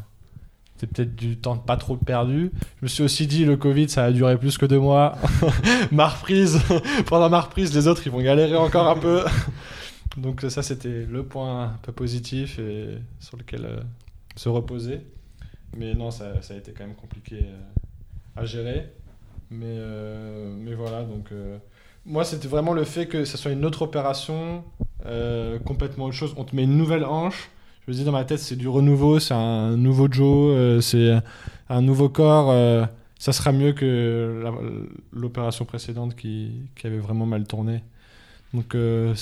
c'est peut-être du temps pas trop perdu. Je me suis aussi dit le Covid ça a duré plus que deux mois. [laughs] Ma reprise [laughs] pendant ma reprise les autres ils vont galérer encore un peu. [laughs] Donc ça c'était le point un peu positif et sur lequel euh, se reposer. Mais non ça, a été quand même compliqué à gérer mais, euh, mais voilà, donc euh, moi c'était vraiment le fait que ça soit une autre opération, euh, complètement autre chose. On te met une nouvelle hanche. Je me dis dans ma tête c'est du renouveau, c'est un nouveau Joe, c'est un nouveau corps. ça sera mieux que l'opération précédente qui, qui avait vraiment mal tourné. Donc au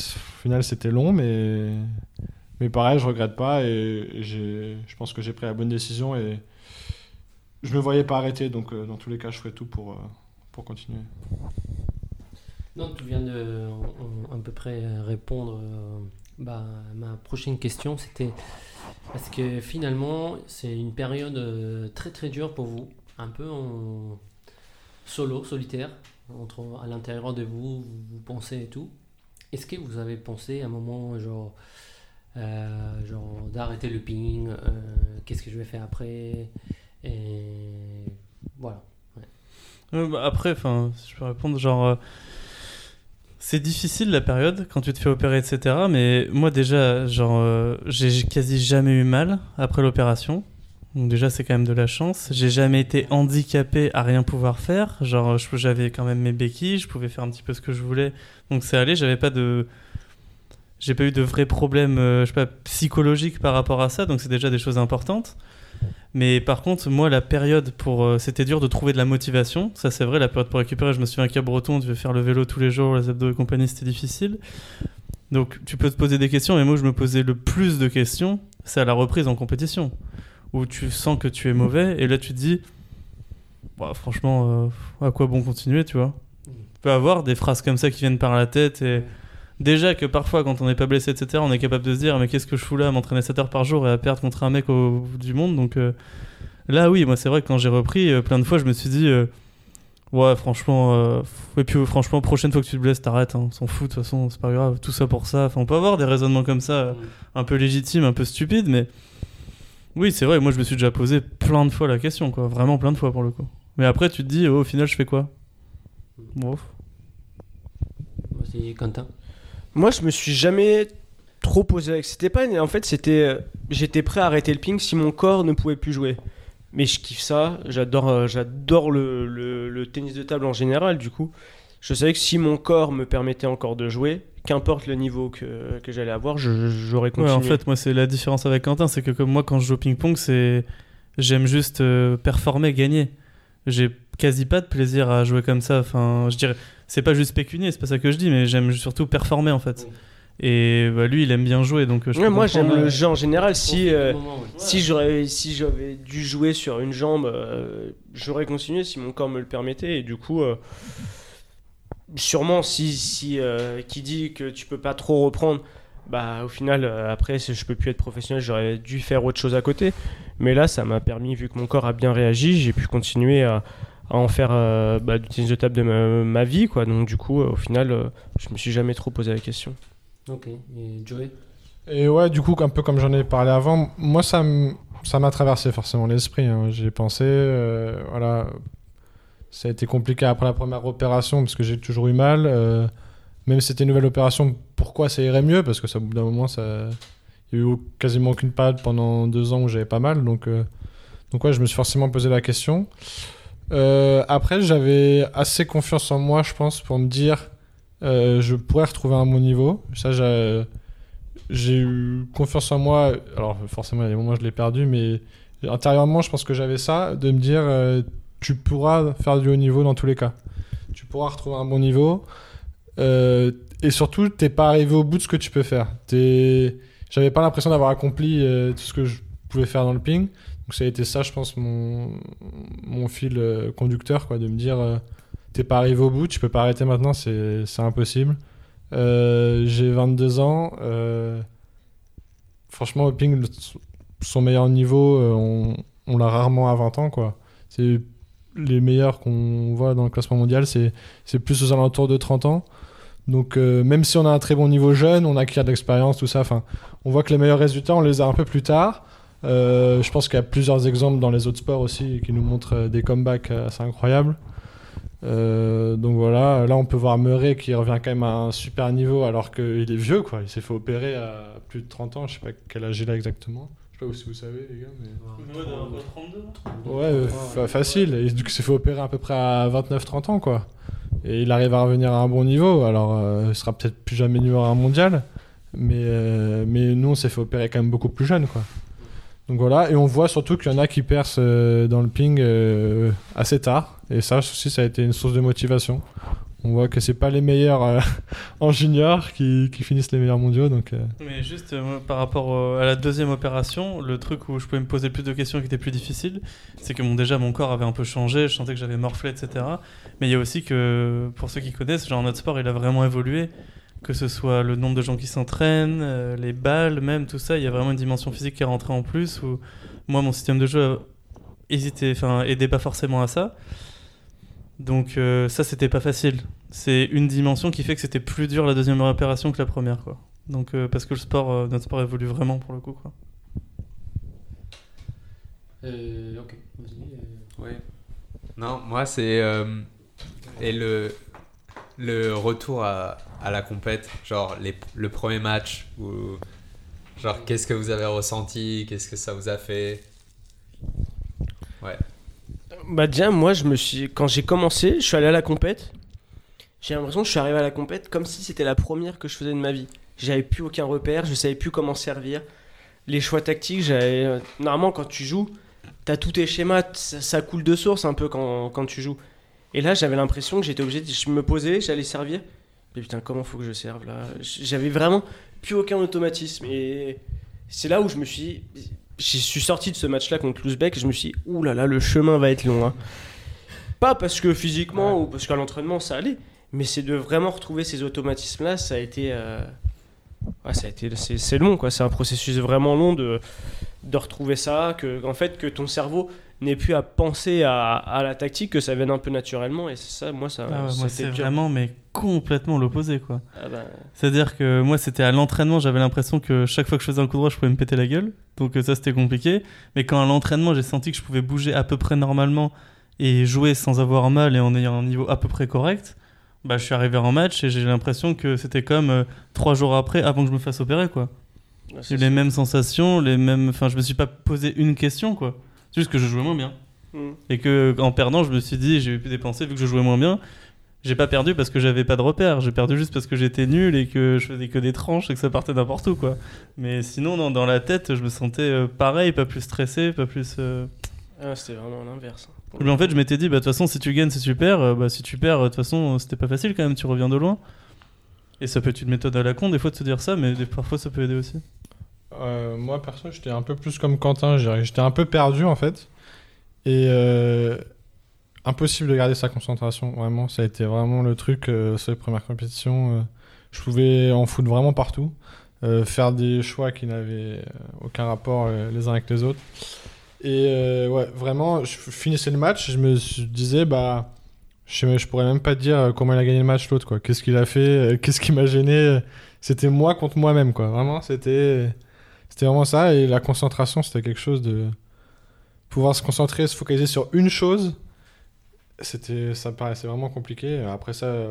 final c'était long, mais, mais pareil, je regrette pas et, et je pense que j'ai pris la bonne décision je me voyais pas arrêter, donc euh, dans tous les cas, je ferai tout pour, euh, pour continuer. Non, tu viens de en- à peu près répondre euh, bah, à ma prochaine question. C'était parce que finalement, c'est une période euh, très très dure pour vous, un peu en solo, solitaire, entre, à l'intérieur de vous, vous, pensez et tout. Est-ce que vous avez pensé à un moment, genre, euh, genre d'arrêter le ping, euh, qu'est-ce que je vais faire après? Et voilà. Euh, bah, après, enfin, je peux répondre, genre. euh, c'est difficile la période quand tu te fais opérer, etc. Mais moi, déjà, genre, euh, j'ai quasi jamais eu mal après l'opération. Donc, déjà, c'est quand même de la chance. J'ai jamais été handicapé à rien pouvoir faire. Genre, j'avais quand même mes béquilles, je pouvais faire un petit peu ce que je voulais. Donc, c'est allé, j'avais pas de. J'ai pas eu de vrais problèmes, psychologiques par rapport à ça. Donc, c'est déjà des choses importantes. Mais par contre, moi, la période pour. euh, c'était dur de trouver de la motivation. Ça, c'est vrai, la période pour récupérer. Je me souviens qu'à Breton, on devait faire le vélo tous les jours, les abdos et compagnie, c'était difficile. Donc, tu peux te poser des questions, mais moi, je me posais le plus de questions, c'est à la reprise en compétition. Où tu sens que tu es mauvais, et là, tu te dis. Bah, franchement, euh, à quoi bon continuer, tu vois? Tu peux avoir des phrases comme ça qui viennent par la tête, et. Déjà que parfois, quand on n'est pas blessé, etc., on est capable de se dire Mais qu'est-ce que je fous là à m'entraîner 7 heures par jour et à perdre contre un mec au bout du monde Donc euh, là, oui, moi, c'est vrai que quand j'ai repris, euh, plein de fois, je me suis dit euh, Ouais, franchement, et puis franchement, prochaine fois que tu te blesses, t'arrêtes, hein, on s'en fout, de toute façon, c'est pas grave, tout ça pour ça. Enfin, on peut avoir des raisonnements comme ça, euh, un peu légitimes, un peu stupides, mais oui, c'est vrai, moi, je me suis déjà posé plein de fois la question, quoi, vraiment plein de fois pour le coup. Mais après, tu te dis oh, Au final, je fais quoi? Bon. C'est Quentin. Moi, je me suis jamais trop posé avec. C'était pas. En fait, c'était. euh, J'étais prêt à arrêter le ping si mon corps ne pouvait plus jouer. Mais je kiffe ça. J'adore, euh, j'adore le, le- le tennis de table en général. Du coup, je savais que si mon corps me permettait encore de jouer, qu'importe le niveau que, que j'allais avoir, j'aurais Ouais, continué. en fait, moi, c'est la différence avec Quentin, c'est que comme moi, quand je joue au ping-pong, c'est j'aime juste euh, performer, gagner. J'ai quasi pas de plaisir à jouer comme ça. Enfin, je dirais, c'est pas juste pécunier, c'est pas ça que je dis, mais j'aime surtout performer en fait. Et bah, lui, il aime bien jouer, donc euh, je Ouais, peux moi, j'aime le jeu en général. Si, euh, Moment, ouais. si j'aurais si j'avais dû jouer sur une jambe, euh, j'aurais continué si mon corps me le permettait. Et du coup, euh, sûrement, si, si euh, qui dit que tu peux pas trop reprendre, bah au final, euh, après, si je peux plus être professionnel, j'aurais dû faire autre chose à côté. Mais là, ça m'a permis, vu que mon corps a bien réagi, j'ai pu continuer à, à en faire euh, bah, du tennis de table de ma, ma vie, quoi. Donc du coup, euh, au final, euh, je me suis jamais trop posé la question. Ok. Et Joey? Et ouais, du coup, un peu comme j'en ai parlé avant, moi, ça m'a traversé forcément l'esprit. hein. J'ai pensé, euh, voilà, ça a été compliqué après la première opération parce que j'ai toujours eu mal. euh, même si c'était une nouvelle opération, pourquoi ça irait mieux? Parce que ça, au bout d'un moment, ça, il y a eu quasiment aucune période pendant deux ans où j'avais pas mal. Donc, euh, donc ouais, je me suis forcément posé la question. Euh, après, j'avais assez confiance en moi, je pense, pour me dire, euh, je pourrais retrouver un bon niveau. Ça, j'ai eu confiance en moi. Alors, forcément, il y a des moments où je l'ai perdu, mais intérieurement, je pense que j'avais ça, de me dire, euh, tu pourras faire du haut niveau dans tous les cas. Tu pourras retrouver un bon niveau. Et surtout, t'es pas arrivé au bout de ce que tu peux faire. J'avais pas l'impression d'avoir accompli tout ce que je pouvais faire dans le ping. Donc, ça a été ça, je pense, mon, fil euh, conducteur, quoi, de me dire, euh, t'es pas arrivé au bout, tu peux pas arrêter maintenant, c'est impossible. Euh, j'ai 22 ans. franchement, ping, son meilleur niveau, on, l'a rarement à 20 ans. quoi. C'est les meilleurs qu'on voit dans le classement mondial, c'est plus aux alentours de 30 ans. Donc, même si on a un très bon niveau jeune, on acquiert de l'expérience, tout ça. Enfin, on voit que les meilleurs résultats, on les a un peu plus tard. Euh, je pense qu'il y a plusieurs exemples dans les autres sports aussi qui nous montrent euh, des comebacks euh, assez incroyables. Euh, donc voilà, là on peut voir Murray qui revient quand même à un super niveau alors qu'il est vieux quoi. Il s'est fait opérer à plus de 30 ans, je sais pas quel âge il a exactement. Je sais pas si vous savez les gars, mais. Ouais, euh, fa- facile. Et du coup, il s'est fait opérer à peu près à 29-30 ans, quoi. Et il arrive à revenir à un bon niveau. Alors, euh, il sera peut-être plus jamais numéro un mondial. Mais, euh, mais nous, on s'est fait opérer quand même beaucoup plus jeune, quoi. Donc voilà. Et on voit surtout qu'il y en a qui percent euh, dans le ping euh, assez tard. Et ça aussi, ça a été une source de motivation. On voit que c'est pas les meilleurs euh, [laughs] en junior qui, finissent les meilleurs mondiaux. Donc, euh, Mais juste par rapport à la deuxième opération, le truc où je pouvais me poser plus de questions qui était plus difficile, c'est que déjà mon corps avait un peu changé, je sentais que j'avais morflé, etc. Mais il y a aussi que, pour ceux qui connaissent, genre notre sport il a vraiment évolué, que ce soit le nombre de gens qui s'entraînent, euh, les balles, même tout ça, il y a vraiment une dimension physique qui est rentrée en plus. Où moi mon système de jeu hésitait, enfin aidait pas forcément à ça. Donc euh, ça c'était pas facile. C'est une dimension qui fait que c'était plus dur la deuxième opération que la première quoi. Donc euh, parce que le sport, euh, notre sport évolue vraiment pour le coup quoi. Euh, ok, vas-y. euh. Ouais. Non, moi c'est euh, et le le retour à, la compète, genre le premier match ou genre qu'est-ce que vous avez ressenti, qu'est-ce que ça vous a fait? Bah déjà, moi, je me suis... quand j'ai commencé, je suis allé à la compète. J'ai l'impression que je suis arrivé à la compète comme si c'était la première que je faisais de ma vie. J'avais plus aucun repère, je savais plus comment servir. Les choix tactiques, j'avais... euh, Normalement, quand tu joues, t'as tous tes schémas, ça, ça coule de source un peu quand, quand tu joues. Et là, j'avais l'impression que j'étais obligé de je me posais, j'allais servir. Mais putain, comment faut que je serve là? J'avais vraiment plus aucun automatisme. Et c'est là où je me suis... Je suis sorti de ce match-là contre Louzbek et je me suis dit, ouh là là, le chemin va être long. hein. Pas parce que physiquement ou parce qu'à l'entraînement ça allait, mais c'est de vraiment retrouver ces automatismes-là, ça a été. euh, ouais, ça a été c'est, c'est long, quoi. C'est un processus vraiment long de, de retrouver ça, que, en fait, que ton cerveau n'ait plus à penser à, à la tactique, que ça vienne un peu naturellement. Et c'est ça, moi, ça. Ah ouais, moi c'est vraiment mais complètement l'opposé quoi. Ah bah, C'est-à-dire que moi, c'était à l'entraînement, j'avais l'impression que chaque fois que je faisais un coup droit, je pouvais me péter la gueule. Donc euh, ça, c'était compliqué. Mais quand à l'entraînement, j'ai senti que je pouvais bouger à peu près normalement et jouer sans avoir mal et en ayant un niveau à peu près correct, bah, je suis arrivé en match et j'ai l'impression que c'était comme euh, trois jours après, avant que je me fasse opérer, quoi. ah, J'ai c'est eu les mêmes sensations, les mêmes... Enfin, je me suis pas posé une question, quoi. C'est juste que je jouais moins bien. Mm. Et que en perdant, je me suis dit, j'ai pu dépenser, vu que je jouais moins bien, j'ai pas perdu parce que j'avais pas de repères, j'ai perdu juste parce que j'étais nul et que je faisais que des tranches et que ça partait n'importe où quoi. Mais sinon non, dans la tête, je me sentais euh, pareil, pas plus stressé, pas plus. euh, Ah, c'était vraiment l'inverse. hein. Mais en fait, je m'étais dit, bah de toute façon, si tu gagnes, c'est super. Euh, bah si tu perds, de toute façon, euh, c'était pas facile quand même. Tu reviens de loin. Et ça peut être une méthode à la con des fois de se dire ça, mais des- parfois ça peut aider aussi. Euh, moi, perso, j'étais un peu plus comme Quentin. J'étais un peu perdu, en fait. Et euh, impossible de garder sa concentration, vraiment. Ça a été vraiment le truc euh, sur les premières compétitions. euh, je pouvais en foutre vraiment partout. faire des choix qui n'avaient aucun rapport les uns avec les autres. Et ouais, vraiment, je finissais le match, je me disais, bah, je, je pourrais même pas te dire comment il a gagné le match l'autre, quoi. Qu'est-ce qu'il a fait, qu'est-ce qui m'a gêné. C'était moi contre moi-même, quoi. Vraiment, c'était, c'était vraiment ça. Et la concentration, c'était quelque chose de pouvoir se concentrer, se focaliser sur une chose. C'était, ça me paraissait vraiment compliqué. Après ça,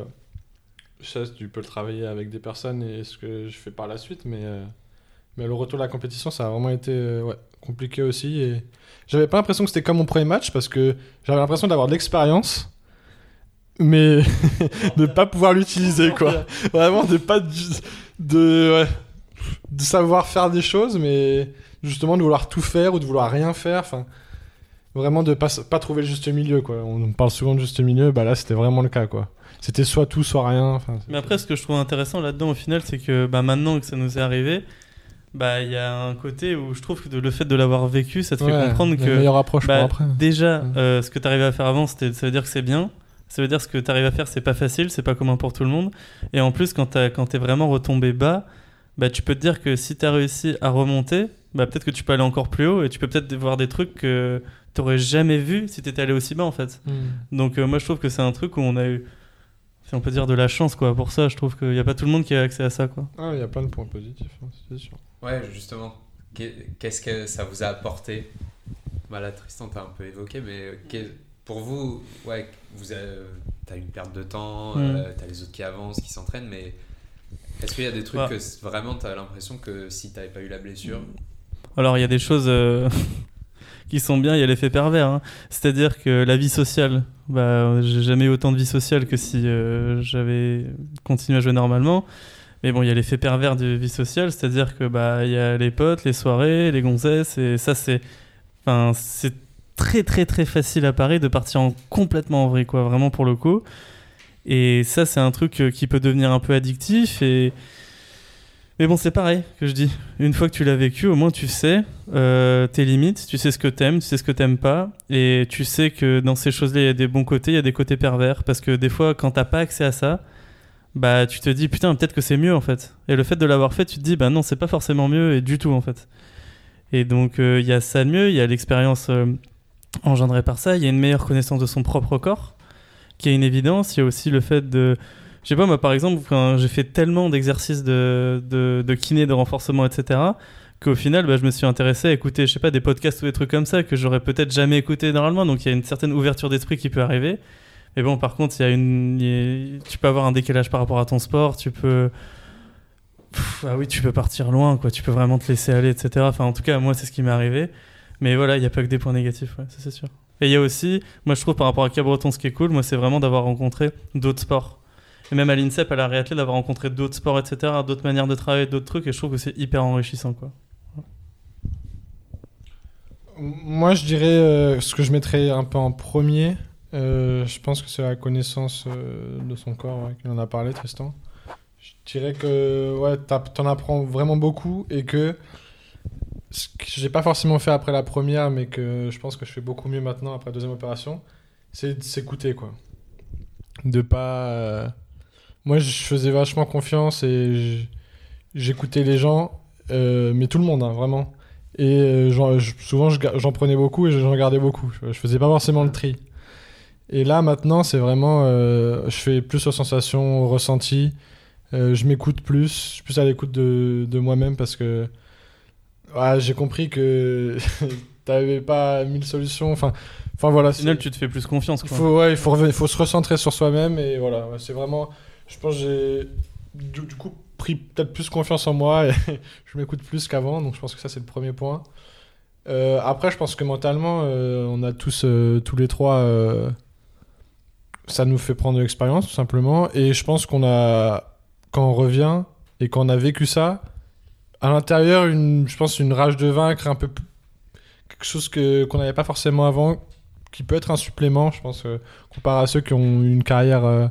ça, tu peux le travailler avec des personnes et ce que je fais par la suite, mais, euh, mais le retour de la compétition, ça a vraiment été euh, ouais, compliqué aussi. Et j'avais pas l'impression que c'était comme mon premier match parce que j'avais l'impression d'avoir de l'expérience, mais [laughs] de pas pouvoir l'utiliser, quoi. Vraiment, de pas de, de, ouais, de savoir faire des choses, mais justement de vouloir tout faire ou de vouloir rien faire. Enfin, vraiment de pas, pas trouver le juste milieu, quoi. On parle souvent de juste milieu, bah là, c'était vraiment le cas, quoi. C'était soit tout, soit rien. Mais après, ce que je trouve intéressant là-dedans, au final, c'est que bah, maintenant que ça nous est arrivé, bah il y a un côté où je trouve que le fait de l'avoir vécu, ça te fait comprendre que approche bah, après. déjà, Ouais. euh, ce que tu arrives à faire avant, c'était- ça veut dire que c'est bien. Ça veut dire que ce que tu arrives à faire, c'est pas facile, c'est pas commun pour tout le monde. Et en plus, quand tu es vraiment retombé bas, bah, tu peux te dire que si tu as réussi à remonter, bah, peut-être que tu peux aller encore plus haut et tu peux peut-être voir des trucs que tu jamais vu si tu étais allé aussi bas en fait. Hmm. Donc euh, moi je trouve que c'est un truc où on a eu, si on peut dire de la chance quoi. Pour ça, je trouve qu'il n'y a pas tout le monde qui a accès à ça quoi. Ah, il y a plein de points positifs, hein, c'est sûr. Ouais, justement. Qu'est- Qu'est-ce que ça vous a apporté? Voilà, Tristan, t'as un peu évoqué, mais qu'est- pour vous, ouais, vous avez, t'as une perte de temps, Mm. euh, t'as les autres qui avancent, qui s'entraînent, mais est-ce qu'il y a des trucs Bah. que vraiment t'as l'impression que si t'avais pas eu la blessure, Alors il y a des choses euh, [laughs] qui sont bien, il y a l'effet pervers. hein. C'est-à-dire que la vie sociale, bah, j'ai jamais eu autant de vie sociale que si euh, j'avais continué à jouer normalement. Mais bon, il y a l'effet pervers de vie sociale, c'est-à-dire que bah il y a les potes, les soirées, les gonzesses, et ça c'est, enfin c'est très très très facile à Paris de partir en complètement en vrille quoi, vraiment pour le coup. Et ça c'est un truc euh, qui peut devenir un peu addictif et mais bon, c'est pareil que je dis. Une fois que tu l'as vécu, au moins tu sais euh, tes limites, tu sais ce que t'aimes, tu sais ce que t'aimes pas, et tu sais que dans ces choses-là, il y a des bons côtés, il y a des côtés pervers, parce que des fois, quand t'as pas accès à ça, bah tu te dis putain, peut-être que c'est mieux en fait. Et le fait de l'avoir fait, tu te dis bah non, c'est pas forcément mieux et du tout en fait. Et donc euh, il y a ça de mieux, il y a l'expérience engendrée par ça, il y a une meilleure connaissance de son propre corps, qui est une évidence. Il y a aussi le fait de je sais pas, moi par exemple, quand j'ai fait tellement d'exercices de, de, de kiné, de renforcement, etc., qu'au final, bah, je me suis intéressé à écouter, je sais pas, des podcasts ou des trucs comme ça que j'aurais peut-être jamais écouté normalement. Donc il y a une certaine ouverture d'esprit qui peut arriver. Mais bon, par contre, il y a une, tu peux avoir un décalage par rapport à ton sport, tu peux. Ah oui, tu peux partir loin, quoi. Tu peux vraiment te laisser aller, etc. Enfin, en tout cas, moi, c'est ce qui m'est arrivé. Mais voilà, il n'y a pas que des points négatifs, ça c'est sûr. Et il y a aussi, moi je trouve par rapport à Cabreton, ce qui est cool, moi c'est vraiment d'avoir rencontré d'autres sports. Et même à l'INSEP, à la réathlée, d'avoir rencontré d'autres sports, etc., d'autres manières de travailler, d'autres trucs, et je trouve que c'est hyper enrichissant, quoi. Moi, je dirais euh, ce que je mettrais un peu en premier. euh, je pense que c'est la connaissance euh, de son corps, ouais, qu'il en a parlé, Tristan. Je dirais que ouais, t'en apprends vraiment beaucoup et que ce que j'ai pas forcément fait après la première, mais que je pense que je fais beaucoup mieux maintenant après la deuxième opération, c'est de s'écouter, quoi. De pas. euh, Moi, je faisais vachement confiance et j'écoutais les gens, euh, mais tout le monde, hein, vraiment. Et euh, souvent, j'en prenais beaucoup et j'en regardais beaucoup. Je, faisais pas forcément le tri. Et là, maintenant, c'est vraiment. je fais plus aux sensations, aux ressentis. Je m'écoute plus. Je suis plus à l'écoute de, de moi-même parce que. Ouais, j'ai compris que [laughs] t'avais pas mille solutions. Enfin, enfin voilà. Au final, tu te fais plus confiance, il quoi. faut, ouais, il faut, se recentrer sur soi-même et voilà. ouais, c'est vraiment. Je pense que j'ai du, du coup pris peut-être plus confiance en moi et [laughs] je m'écoute plus qu'avant. Donc je pense que ça, c'est le premier point. Euh, après, je pense que mentalement, euh, on a tous, euh, tous les trois, ça nous fait prendre de l'expérience, tout simplement. Et je pense qu'on a, quand on revient et qu'on a vécu ça, à l'intérieur, une, je pense, une rage de vaincre, un peu quelque chose que, qu'on n'avait pas forcément avant, qui peut être un supplément, je pense, euh, comparé à ceux qui ont une carrière euh,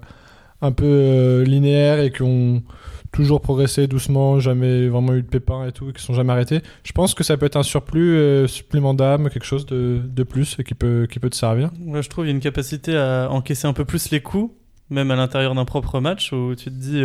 un peu euh, linéaire et qui ont toujours progressé doucement, jamais vraiment eu de pépins et tout, et qui sont jamais arrêtés. Je pense que ça peut être un surplus, euh, supplément d'âme, quelque chose de, de plus et qui peut, qui peut te servir. Moi, je trouve qu'il y a une capacité à encaisser un peu plus les coups, même à l'intérieur d'un propre match, où tu te dis,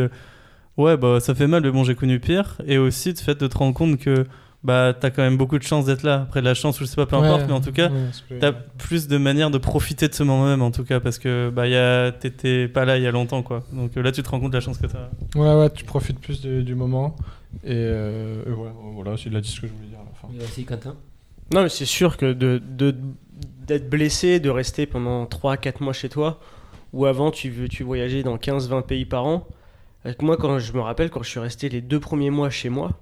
ouais, bah ça fait mal, mais bon, j'ai connu pire. Et aussi, le fait de te rendre compte que bah t'as quand même beaucoup de chance d'être là. Après, de la chance, je sais pas, peu importe, Ouais. mais en tout cas, Ouais, c'est t'as plus de manières de profiter de ce moment même, en tout cas, parce que bah y a... t'étais pas là il y a longtemps, quoi. Donc euh, là, tu te rends compte de la chance que t'as. Ouais, ouais, tu profites plus du, du moment. Et, euh, et voilà, voilà, il a dit ce que je voulais dire à la fin. Aussi Quentin. Non, mais c'est sûr que de, de- d'être blessé, de rester pendant 3-4 mois chez toi, ou avant tu, veux- tu voyageais dans 15-20 pays par an. Avec moi, quand je me rappelle, quand je suis resté les deux premiers mois chez moi,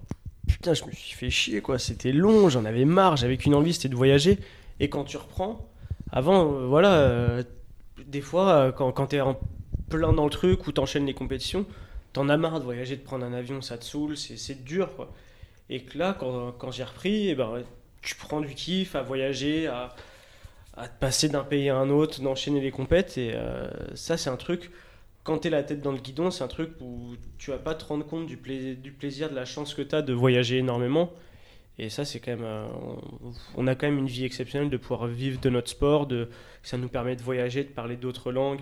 putain, je me suis fait chier, quoi. C'était long, j'en avais marre, j'avais qu'une envie, c'était de voyager. Et quand tu reprends, avant, euh, voilà, euh, des fois, euh, quand, quand t'es en plein dans le truc ou t'enchaînes les compétitions, t'en as marre de voyager, de prendre un avion, ça te saoule, c'est, dur, quoi. Et que là, quand, j'ai repris, eh ben, tu prends du kiff à voyager, à, à te passer d'un pays à un autre, d'enchaîner les compètes. Et euh, ça, c'est un truc, quand tu es la tête dans le guidon, c'est un truc où tu vas pas te rendre compte du, plai- du plaisir, de la chance que tu as de voyager énormément. Et ça, c'est quand même. euh, on, a quand même une vie exceptionnelle de pouvoir vivre de notre sport, de, ça nous permet de voyager, de parler d'autres langues,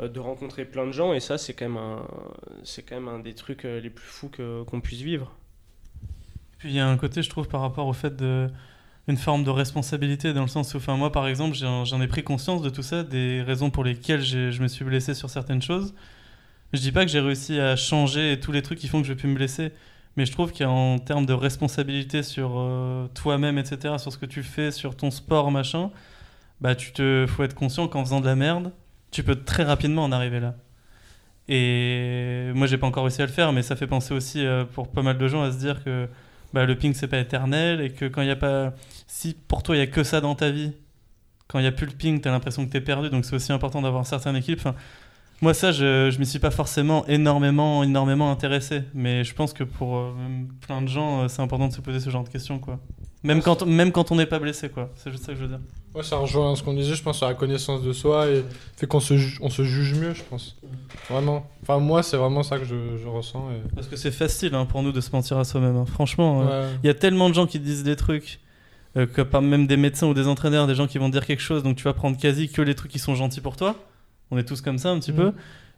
euh, de rencontrer plein de gens. Et ça, c'est quand, même un- c'est quand même un des trucs euh, les plus fous qu'on puisse vivre. Puis il y a un côté, je trouve, par rapport au fait de une forme de responsabilité dans le sens où, enfin, moi, par exemple, j'en ai pris conscience de tout ça, des raisons pour lesquelles je me suis blessé sur certaines choses. Je dis pas que j'ai réussi à changer tous les trucs qui font que je plus me blesser, mais je trouve qu'en termes de responsabilité sur euh, toi-même, etc., sur ce que tu fais, sur ton sport, machin, bah, tu te, faut être conscient qu'en faisant de la merde, tu peux très rapidement en arriver là. Et moi, j'ai pas encore réussi à le faire, mais ça fait penser aussi euh, pour pas mal de gens à se dire que bah, le ping c'est pas éternel et que quand il y a pas si pour toi il y a que ça dans ta vie quand il y a plus le ping t'as l'impression que t'es perdu. Donc c'est aussi important d'avoir un certain équilibre enfin, moi ça je, je m'y suis pas forcément énormément énormément intéressé. Mais je pense que pour euh, plein de gens euh, c'est important de se poser ce genre de questions quoi même quand même quand on n'est pas blessé quoi c'est juste ça que je veux dire Ouais, ça rejoint ce qu'on disait, je pense, sur la connaissance de soi et fait qu'on se, ju- on se juge mieux, je pense. Vraiment. Enfin, moi, c'est vraiment ça que je, je ressens. et- parce que c'est facile hein, pour nous de se mentir à soi-même hein. franchement euh, Ouais. Il y a tellement de gens qui disent des trucs, euh, que par même des médecins ou des entraîneurs, des gens qui vont dire quelque chose, donc tu vas prendre quasi que les trucs qui sont gentils pour toi. On est tous comme ça un petit Mhm. peu.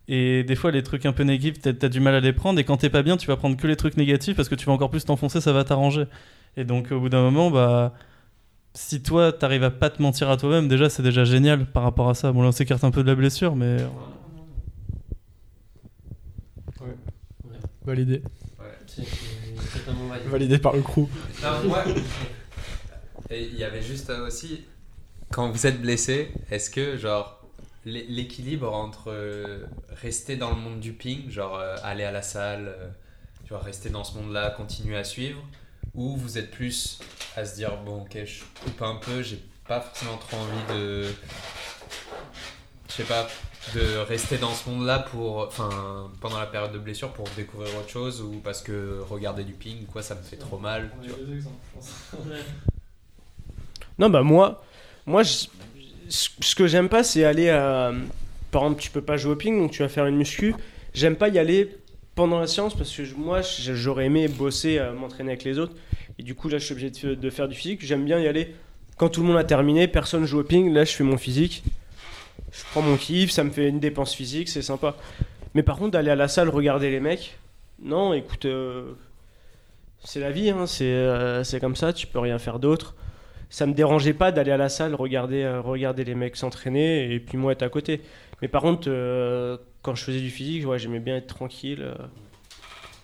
Et des fois, les trucs un peu négatifs, t'as as du mal à les prendre. Et quand t'es pas bien, tu vas prendre que les trucs négatifs parce que tu vas encore plus t'enfoncer, ça va t'arranger. Et donc, au bout d'un moment, bah. Si toi, t'arrives à pas te mentir à toi-même, déjà, c'est déjà génial par rapport à ça. Bon, là, on s'écarte un peu de la blessure, mais. Validé. C'est c'est totalement valide. Validé par le crew. Non, moi. Il y avait juste euh, aussi. Quand vous êtes blessé, est-ce que, genre, l'é- l'équilibre entre euh, rester dans le monde du ping, genre euh, aller à la salle, euh, genre rester dans ce monde-là, continuer à suivre, ou vous êtes plus à se dire, bon, ok, je coupe un peu, j'ai pas forcément trop envie de. Je sais pas, de rester dans ce monde-là pour. Enfin, pendant la période de blessure pour découvrir autre chose, ou parce que regarder du ping, quoi, ça me fait trop mal. tu vois. Non, bah moi, moi je- ce que j'aime pas, c'est aller à. Par exemple, tu peux pas jouer au ping, donc tu vas faire une muscu. J'aime pas y aller pendant la séance parce que moi, j'aurais aimé bosser, euh, m'entraîner avec les autres. Et du coup, là, je suis obligé de, faire du physique. J'aime bien y aller quand tout le monde a terminé, personne joue au ping. Là, je fais mon physique. Je prends mon kiff, ça me fait une dépense physique, c'est sympa. Mais par contre, d'aller à la salle regarder les mecs, non, écoute, euh, c'est la vie, hein, c'est euh, c'est comme ça, tu peux rien faire d'autre ça me dérangeait pas d'aller à la salle regarder, regarder les mecs s'entraîner et puis moi être à côté. Mais par contre, quand je faisais du physique, ouais, j'aimais bien être tranquille, euh,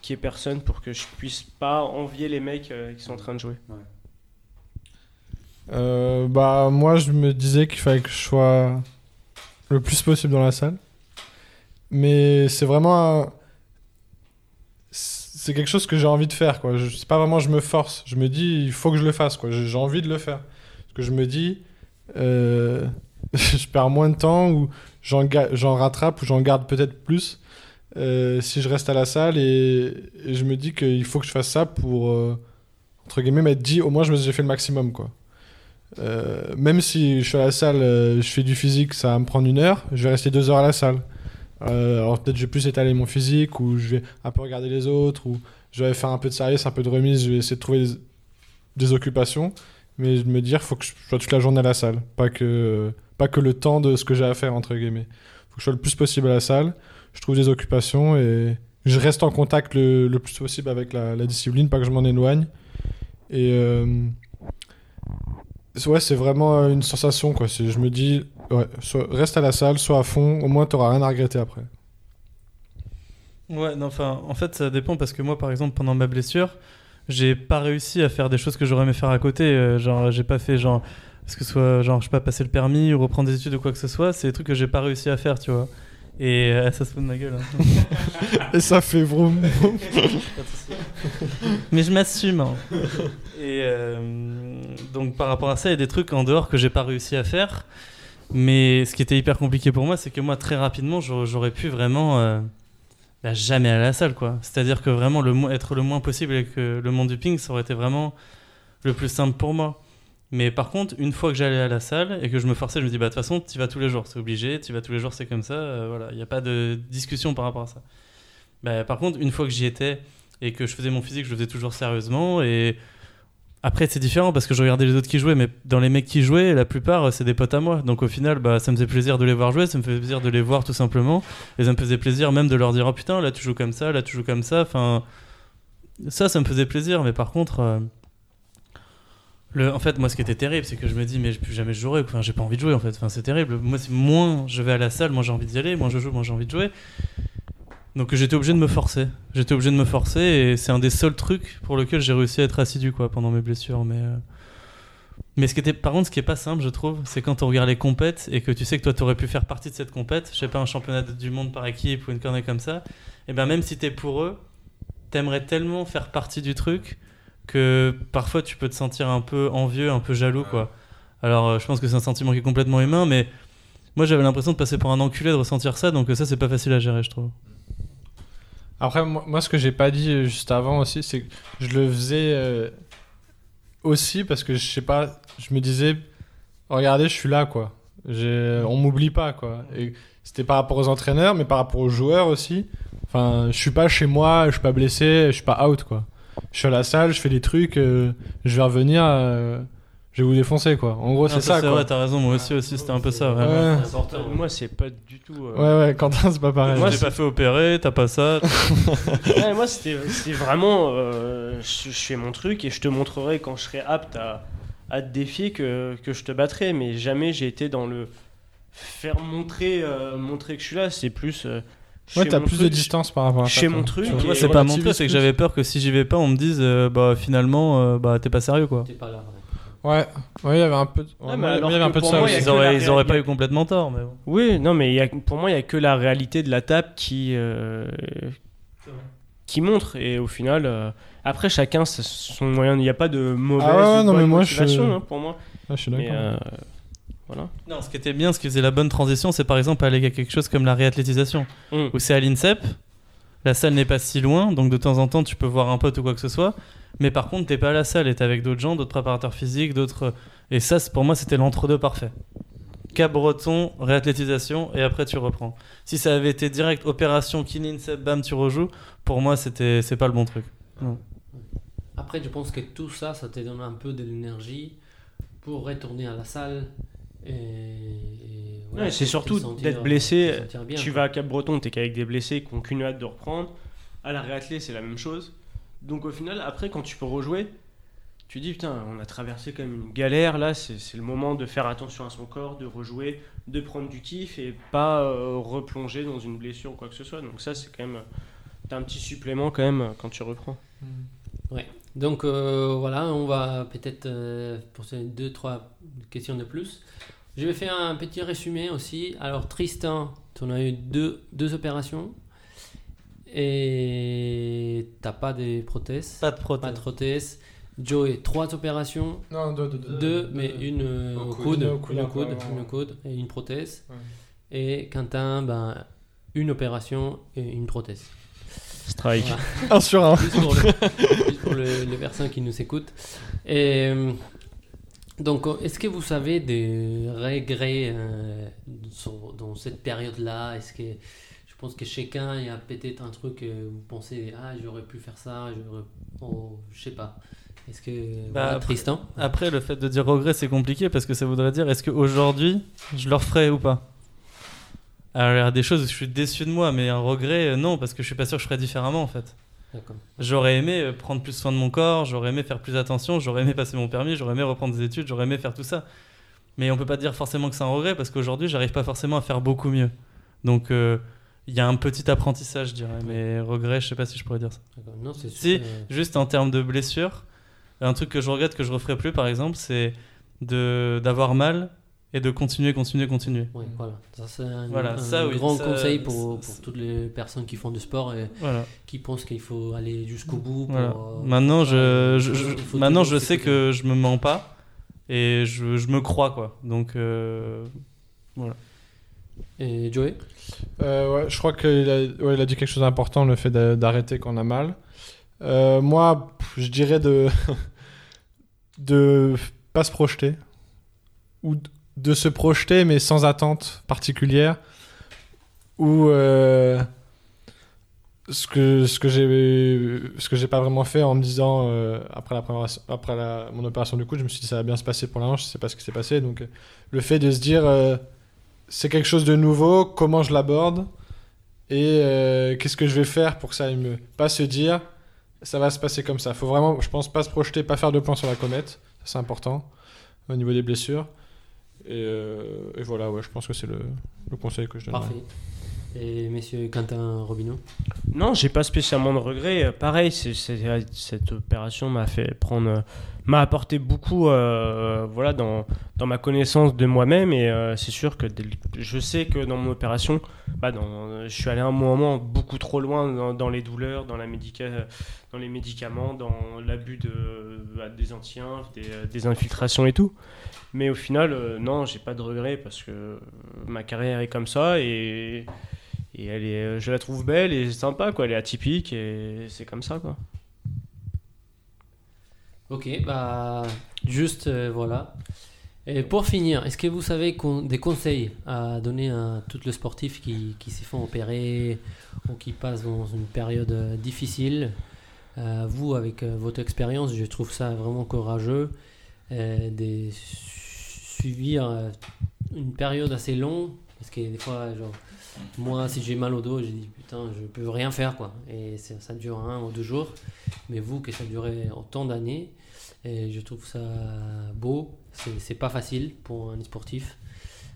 qu'il n'y ait personne pour que je puisse pas envier les mecs euh, qui sont en train de jouer. Euh, bah, moi, je me disais qu'il fallait que je sois le plus possible dans la salle. Mais c'est vraiment. un- C'est quelque chose que j'ai envie de faire, quoi. Je- C'est pas vraiment je me force. Je me dis, il faut que je le fasse, quoi. J'ai j'ai envie de le faire. Parce que je me dis, euh, [laughs] je perds moins de temps ou j'en rattrape ou j'en garde peut-être plus euh, si je reste à la salle et, je me dis qu'il faut que je fasse ça pour, euh, entre guillemets, m'être dit au moins je me j'ai fait le maximum. quoi. Euh, même si je suis à la salle, euh, je fais du physique, ça va me prendre une heure, je vais rester deux heures à la salle. Alors peut-être je vais plus étaler mon physique ou je vais un peu regarder les autres ou je vais faire un peu de service, un peu de remise, je vais essayer de trouver des occupations. Mais de me dire, faut que je sois toute la journée à la salle, pas que, pas que le temps de ce que j'ai à faire, entre guillemets. faut que je sois le plus possible à la salle, je trouve des occupations et je reste en contact le, le plus possible avec la, discipline, pas que je m'en éloigne. Et euh, ouais, c'est vraiment une sensation, quoi. Je me dis, ouais, soit- reste à la salle, sois à fond, au moins t'auras rien à regretter après. Ouais, non, enfin, en fait, ça dépend parce que moi, par exemple, pendant ma blessure, j'ai pas réussi à faire des choses que j'aurais aimé faire à côté. euh, genre, j'ai pas fait, genre, ce que ce soit, genre, je sais pas, passer le permis ou reprendre des études ou quoi que ce soit. C'est des trucs que j'ai pas réussi à faire, tu vois. Et euh, ça se fout de ma gueule. hein. [laughs] Et ça fait vroom, vroom. Mais je m'assume. hein. Et euh, donc par rapport à ça, il y a des trucs en dehors que j'ai pas réussi à faire. Mais ce qui était hyper compliqué pour moi, c'est que moi très rapidement, j'aurais j'aurais pu vraiment euh, jamais à la salle, quoi. C'est-à-dire que vraiment être le moins possible avec le monde du ping, ça aurait été vraiment le plus simple pour moi. Mais par contre, une fois que j'allais à la salle et que je me forçais, je me dis bah de toute façon, tu vas tous les jours, c'est obligé, tu vas tous les jours, c'est comme ça. euh, voilà, il n'y a pas de discussion par rapport à ça. Bah, par contre, une fois que j'y étais et que je faisais mon physique, je le faisais toujours sérieusement. Et après, c'est différent parce que je regardais les autres qui jouaient, mais dans les mecs qui jouaient, la plupart, c'est des potes à moi. Donc au final, bah, ça me faisait plaisir de les voir jouer, ça me faisait plaisir de les voir tout simplement. Et ça me faisait plaisir même de leur dire Oh putain, là tu joues comme ça, là tu joues comme ça. Enfin, ça, ça me faisait plaisir. Mais par contre. euh, en fait, moi, ce qui était terrible, c'est que je me dis, mais plus jamais je jouerai. Enfin, j'ai pas envie de jouer, en fait. Enfin, c'est terrible. Moi, moins je vais à la salle, moins j'ai envie d'y aller, moins je joue, moins j'ai envie de jouer. Donc, j'étais obligé de me forcer. J'étais obligé de me forcer, et c'est un des seuls trucs pour lequel j'ai réussi à être assidu, quoi, pendant mes blessures. Mais, euh, mais ce qui était, par contre, ce qui est pas simple, je trouve, c'est quand on regarde les compètes et que tu sais que toi, t'aurais pu faire partie de cette compète. Je sais pas, un championnat du monde par équipe ou une connerie comme ça. Et ben, même si t'es pour eux, t'aimerais tellement faire partie du truc que parfois tu peux te sentir un peu envieux, un peu jaloux, quoi. Alors, euh, je pense que c'est un sentiment qui est complètement humain, mais moi j'avais l'impression de passer pour un enculé de ressentir ça, donc ça c'est pas facile à gérer, je trouve. Après, moi, moi, ce que j'ai pas dit euh, juste avant aussi, c'est que je le faisais euh, aussi parce que je sais pas, je me disais, regardez, je suis là, quoi. J'ai- On m'oublie pas, quoi. Et c'était par rapport aux entraîneurs, mais par rapport aux joueurs aussi. Enfin, je suis pas chez moi, je suis pas blessé, je suis pas out, quoi. Je suis à la salle, je fais des trucs, euh, je vais revenir, euh, je vais vous défoncer, quoi. En gros, c'est ça, c'est vrai, t'as raison, moi aussi, aussi c'était un peu ça. Ouais. Ouais. Moi, c'est pas du tout. euh, Ouais, ouais, Quentin, c'est pas pareil. Moi, c'est- pas fait opérer, t'as pas ça. [laughs] Ouais, moi, c'était vraiment. euh, je, je fais mon truc et je te montrerai quand je serai apte à, à te défier que, que je te battrai. Mais jamais j'ai été dans le faire montrer, euh, montrer que je suis là. C'est plus. euh, Ouais, t'as plus de distance par rapport à je ça. fais toi. mon truc Moi, c'est pas mon truc, c'est que j'avais peur que si j'y vais pas, on me dise, euh, bah finalement, euh, bah t'es pas sérieux, quoi. T'es pas là. ouais. Ouais, ouais, il y avait un peu. de- Ouais, mais alors il y avait un que peu de pour ça moi, il y a aussi. Ils auraient, la auraient pas eu complètement tort, mais bon. Oui, non, mais il y a, pour moi, il y a que la réalité de la table qui, euh, qui montre. Et au final, euh, après, chacun c'est son moyen. Il n'y a pas de mauvaise Ah ouais, ou non, bonne mais moi, je- motivation hein, pour moi. Ouais, je suis Mais, d'accord. euh, voilà. Non, ce qui était bien, ce qui faisait la bonne transition, c'est par exemple aller à quelque chose comme la réathlétisation, Mm. où c'est à l'INSEP, la salle n'est pas si loin, donc de temps en temps tu peux voir un pote ou quoi que ce soit, mais par contre t'es pas à la salle et t'es avec d'autres gens, d'autres préparateurs physiques, d'autres... Et ça, pour moi, c'était l'entre-deux parfait. Cap breton, réathlétisation, et après tu reprends. Si ça avait été direct, opération, kiné, bam, tu rejoues, pour moi, c'était c'est pas le bon truc. Après, je pense que tout ça, ça te donne un peu de l'énergie pour retourner à la salle. Et, et voilà, Ouais, c'est surtout d'être blessé, bien, tu quoi. vas à Cap-Breton, t'es qu'avec des blessés qui n'ont qu'une hâte de reprendre. À la réathlée, c'est la même chose. Donc au final, après, quand tu peux rejouer, tu dis putain, on a traversé quand même une galère. Là, c'est le moment de faire attention à son corps, de rejouer, de prendre du kiff et pas euh, replonger dans une blessure ou quoi que ce soit. Donc ça, c'est quand même. T'as un petit supplément quand même quand tu reprends. Donc euh, voilà, on va peut-être euh, poser deux, trois questions de plus. Je vais faire un petit résumé aussi. Alors Tristan, en as eu deux, deux opérations et t'as pas de prothèses. Pas de prothèse. Pas de prothèses. Joey, trois opérations. Non, deux, deux, deux. Deux, mais une euh, au coude. coude, Une au coude, une coude, une coude et une prothèse. Ouais. Et Quentin, ben, une opération et une prothèse. Strike. Voilà. [laughs] Un sur un. Juste pour, le- juste pour le- les personnes qui nous écoutent. Et, euh, donc, est-ce que vous avez des regrets euh, dans cette période-là? Est-ce que pense que chacun il y a peut-être un truc que vous pensez ah j'aurais pu faire ça, j'aurais, oh, je sais pas. Est-ce que Bah, après- Tristan Après, le fait de dire regret, c'est compliqué parce que ça voudrait dire est-ce qu'aujourd'hui, je le referais ou pas? Alors, il y a des choses où je suis déçu de moi, mais un regret, euh, non, parce que je suis pas sûr que je ferais différemment en fait. J'aurais aimé euh, prendre plus soin de mon corps, j'aurais aimé faire plus attention, j'aurais aimé passer mon permis, j'aurais aimé reprendre des études, j'aurais aimé faire tout ça. Mais on peut pas dire forcément que c'est un regret parce qu'aujourd'hui, j'arrive pas forcément à faire beaucoup mieux. Donc, euh, il y a un petit apprentissage, je dirais. Mais regret, je sais pas si je pourrais dire ça. D'accord. Non, c'est Si. Juste en termes de blessures, un truc que je regrette que je referai plus, par exemple, c'est d'avoir mal et de continuer, continuer, continuer. Voilà. Ça, c'est un, Voilà, un ça, oui, grand ça, conseil pour, pour toutes les personnes qui font du sport et Voilà. qui pensent qu'il faut aller jusqu'au bout. Pour, voilà. euh, Maintenant, je, euh, maintenant, je sais que je me mens pas et je, je me crois, quoi. Donc, euh, Et Joey? Euh, je crois qu'il a, dit quelque chose d'important, le fait d'a- d'arrêter quand on a mal. Euh, moi, je dirais de [laughs] de pas se projeter. Ou de se projeter mais sans attente particulière. Ou euh, ce que ce que pas vraiment fait en me disant après la mon opération du coude je me suis dit ça va bien se passer pour hanche je sais pas ce qui s'est passé. Donc le fait de se dire c'est quelque chose de nouveau, comment je l'aborde et euh, qu'est-ce que je vais faire pour que ça aille mieux. Pas se dire ça va se passer comme ça. Faut vraiment, je pense, pas se projeter, pas faire de plan sur la comète, ça c'est important au niveau des blessures. Et, euh, et voilà, ouais, je pense que c'est le, le conseil que je donne. Parfait. Et messieurs Quentin Robineau? Non, j'ai pas spécialement de regrets. Pareil, cette opération m'a fait prendre, euh, m'a apporté beaucoup, euh, voilà, dans, dans ma connaissance de moi-même. Et euh, c'est sûr que je sais que dans mon opération, bah, je suis allé un moment beaucoup trop loin dans, les douleurs, dans les médicaments, dans l'abus de bah, des antiens, des, euh, des infiltrations et tout. Mais au final, euh, non, j'ai pas de regrets parce que ma carrière est comme ça et et elle est, je la trouve belle et sympa, quoi. Elle est atypique et c'est comme ça, quoi. Ok, bah juste euh, voilà. Et pour finir, est-ce que vous savez con- des conseils à donner à tous les sportifs qui, qui s'y font opérer ou qui passent dans une période euh, difficile Euh, Vous, avec votre expérience, je trouve ça vraiment courageux de su- suivre une période assez longue parce que des fois, genre, moi, si j'ai mal au dos, j'ai dit putain, je peux rien faire quoi. Et ça, ça dure un ou deux jours. Mais vous, que ça durait autant d'années, et je trouve ça beau. C'est pas facile pour un sportif.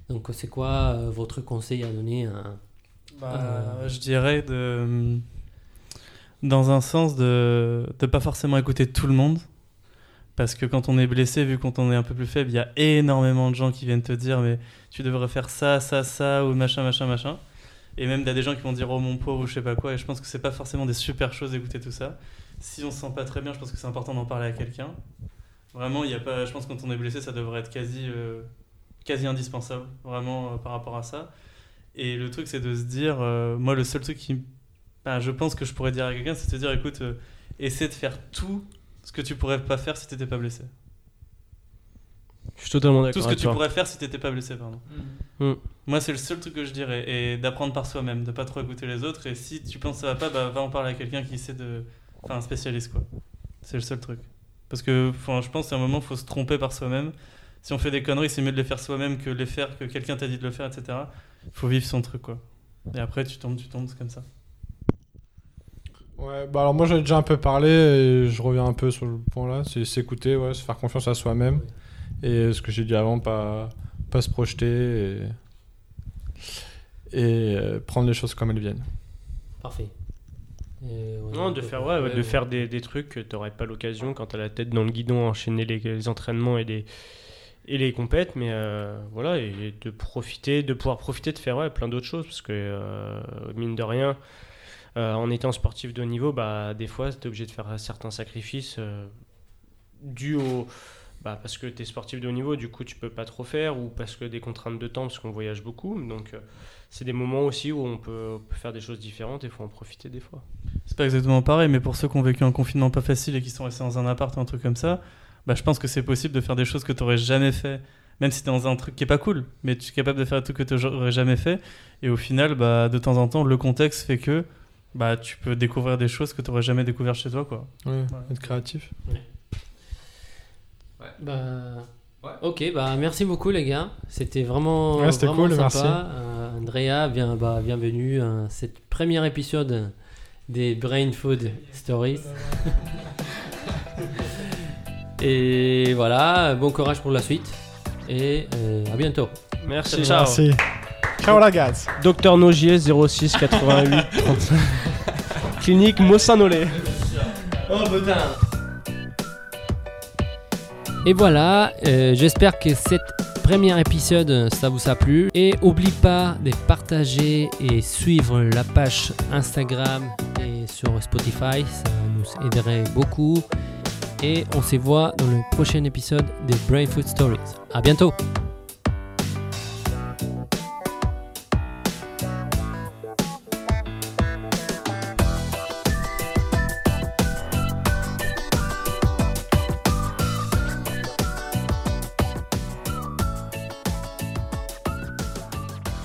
Donc, c'est quoi euh, votre conseil à donner à... Bah, Je dirais de. Dans un sens de ne pas forcément écouter tout le monde. Parce que quand on est blessé, vu quand on est un peu plus faible, il y a énormément de gens qui viennent te dire Mais tu devrais faire ça, ça, ça, ou machin, machin, machin. Et même il y a des gens qui vont dire Oh mon pauvre, ou je sais pas quoi. Et je pense que c'est pas forcément des super choses d'écouter tout ça. Si on se sent pas très bien, je pense que c'est important d'en parler à quelqu'un. Vraiment, il y a pas. Je pense que quand on est blessé, ça devrait être quasi, euh, quasi indispensable, vraiment euh, par rapport à ça. Et le truc, c'est de se dire, euh, moi, le seul truc qui, ben, je pense que je pourrais dire à quelqu'un, c'est de se dire, écoute, essaie de faire tout ce que tu pourrais pas faire si t'étais pas blessé. Je suis totalement d'accord. Tout ce que tu pourrais faire si t'étais pas blessé, pardon. Mm. Moi, c'est le seul truc que je dirais, et d'apprendre par soi-même, de pas trop écouter les autres. Et si tu penses que ça va pas, bah, va en parler à quelqu'un qui sait de, enfin, un spécialiste, quoi. C'est le seul truc. Parce que, enfin, je pense qu'à un moment, faut se tromper par soi-même. Si on fait des conneries, c'est mieux de les faire soi-même que les faire que quelqu'un t'a dit de le faire, etc. Faut vivre son truc, quoi. Et après, tu tombes, tu tombes, c'est comme ça. Ouais, bah alors moi j'en ai déjà un peu parlé et je reviens un peu sur le point là, c'est s'écouter, ouais, se faire confiance à soi-même et ce que j'ai dit avant, pas, pas se projeter et, et euh, prendre les choses comme elles viennent. Parfait. Non, on de faire, ouais, de faire des, des trucs que t'aurais pas l'occasion quand t'as la tête dans le guidon, enchaîner les, les entraînements et les, et les compètes, mais euh, voilà, et de profiter, de pouvoir profiter de faire ouais, plein d'autres choses, parce que euh, mine de rien, euh, en étant sportif de haut niveau, bah, des fois, t'es obligé de faire certains sacrifices dus au, bah, parce que tu es sportif de haut niveau, du coup tu peux pas trop faire, ou parce que des contraintes de temps, parce qu'on voyage beaucoup. Donc euh, c'est des moments aussi où on peut, on peut faire des choses différentes et il faut en profiter des fois. C'est pas exactement pareil, mais pour ceux qui ont vécu un confinement pas facile et qui sont restés dans un appart ou un truc comme ça, bah, je pense que c'est possible de faire des choses que tu n'aurais jamais fait, même si tu es dans un truc qui est pas cool, mais tu es capable de faire des trucs que tu n'aurais jamais fait. Et au final, bah, de temps en temps, le contexte fait que bah, tu peux découvrir des choses que tu n'aurais jamais découvert chez toi. Quoi. Ouais, être créatif. Bah, Ok, bah merci beaucoup les gars. C'était vraiment, Ouais, vraiment cool, sympa. merci. Euh, Andrea, bien, bah, bienvenue à cette premier épisode des Brain Food Stories. [laughs] Et voilà, bon courage pour la suite. Et euh, à bientôt. Merci. Ciao. Merci. Ciao la gaz. Docteur Nogier 06 88 35. Clinique Mossanolé. Oh putain Et voilà, euh, j'espère que cet premier épisode ça vous a plu. Et oublie pas de partager et suivre la page Instagram et sur Spotify, ça nous aiderait beaucoup. Et on se voit dans le prochain épisode des Brain Food Stories. À bientôt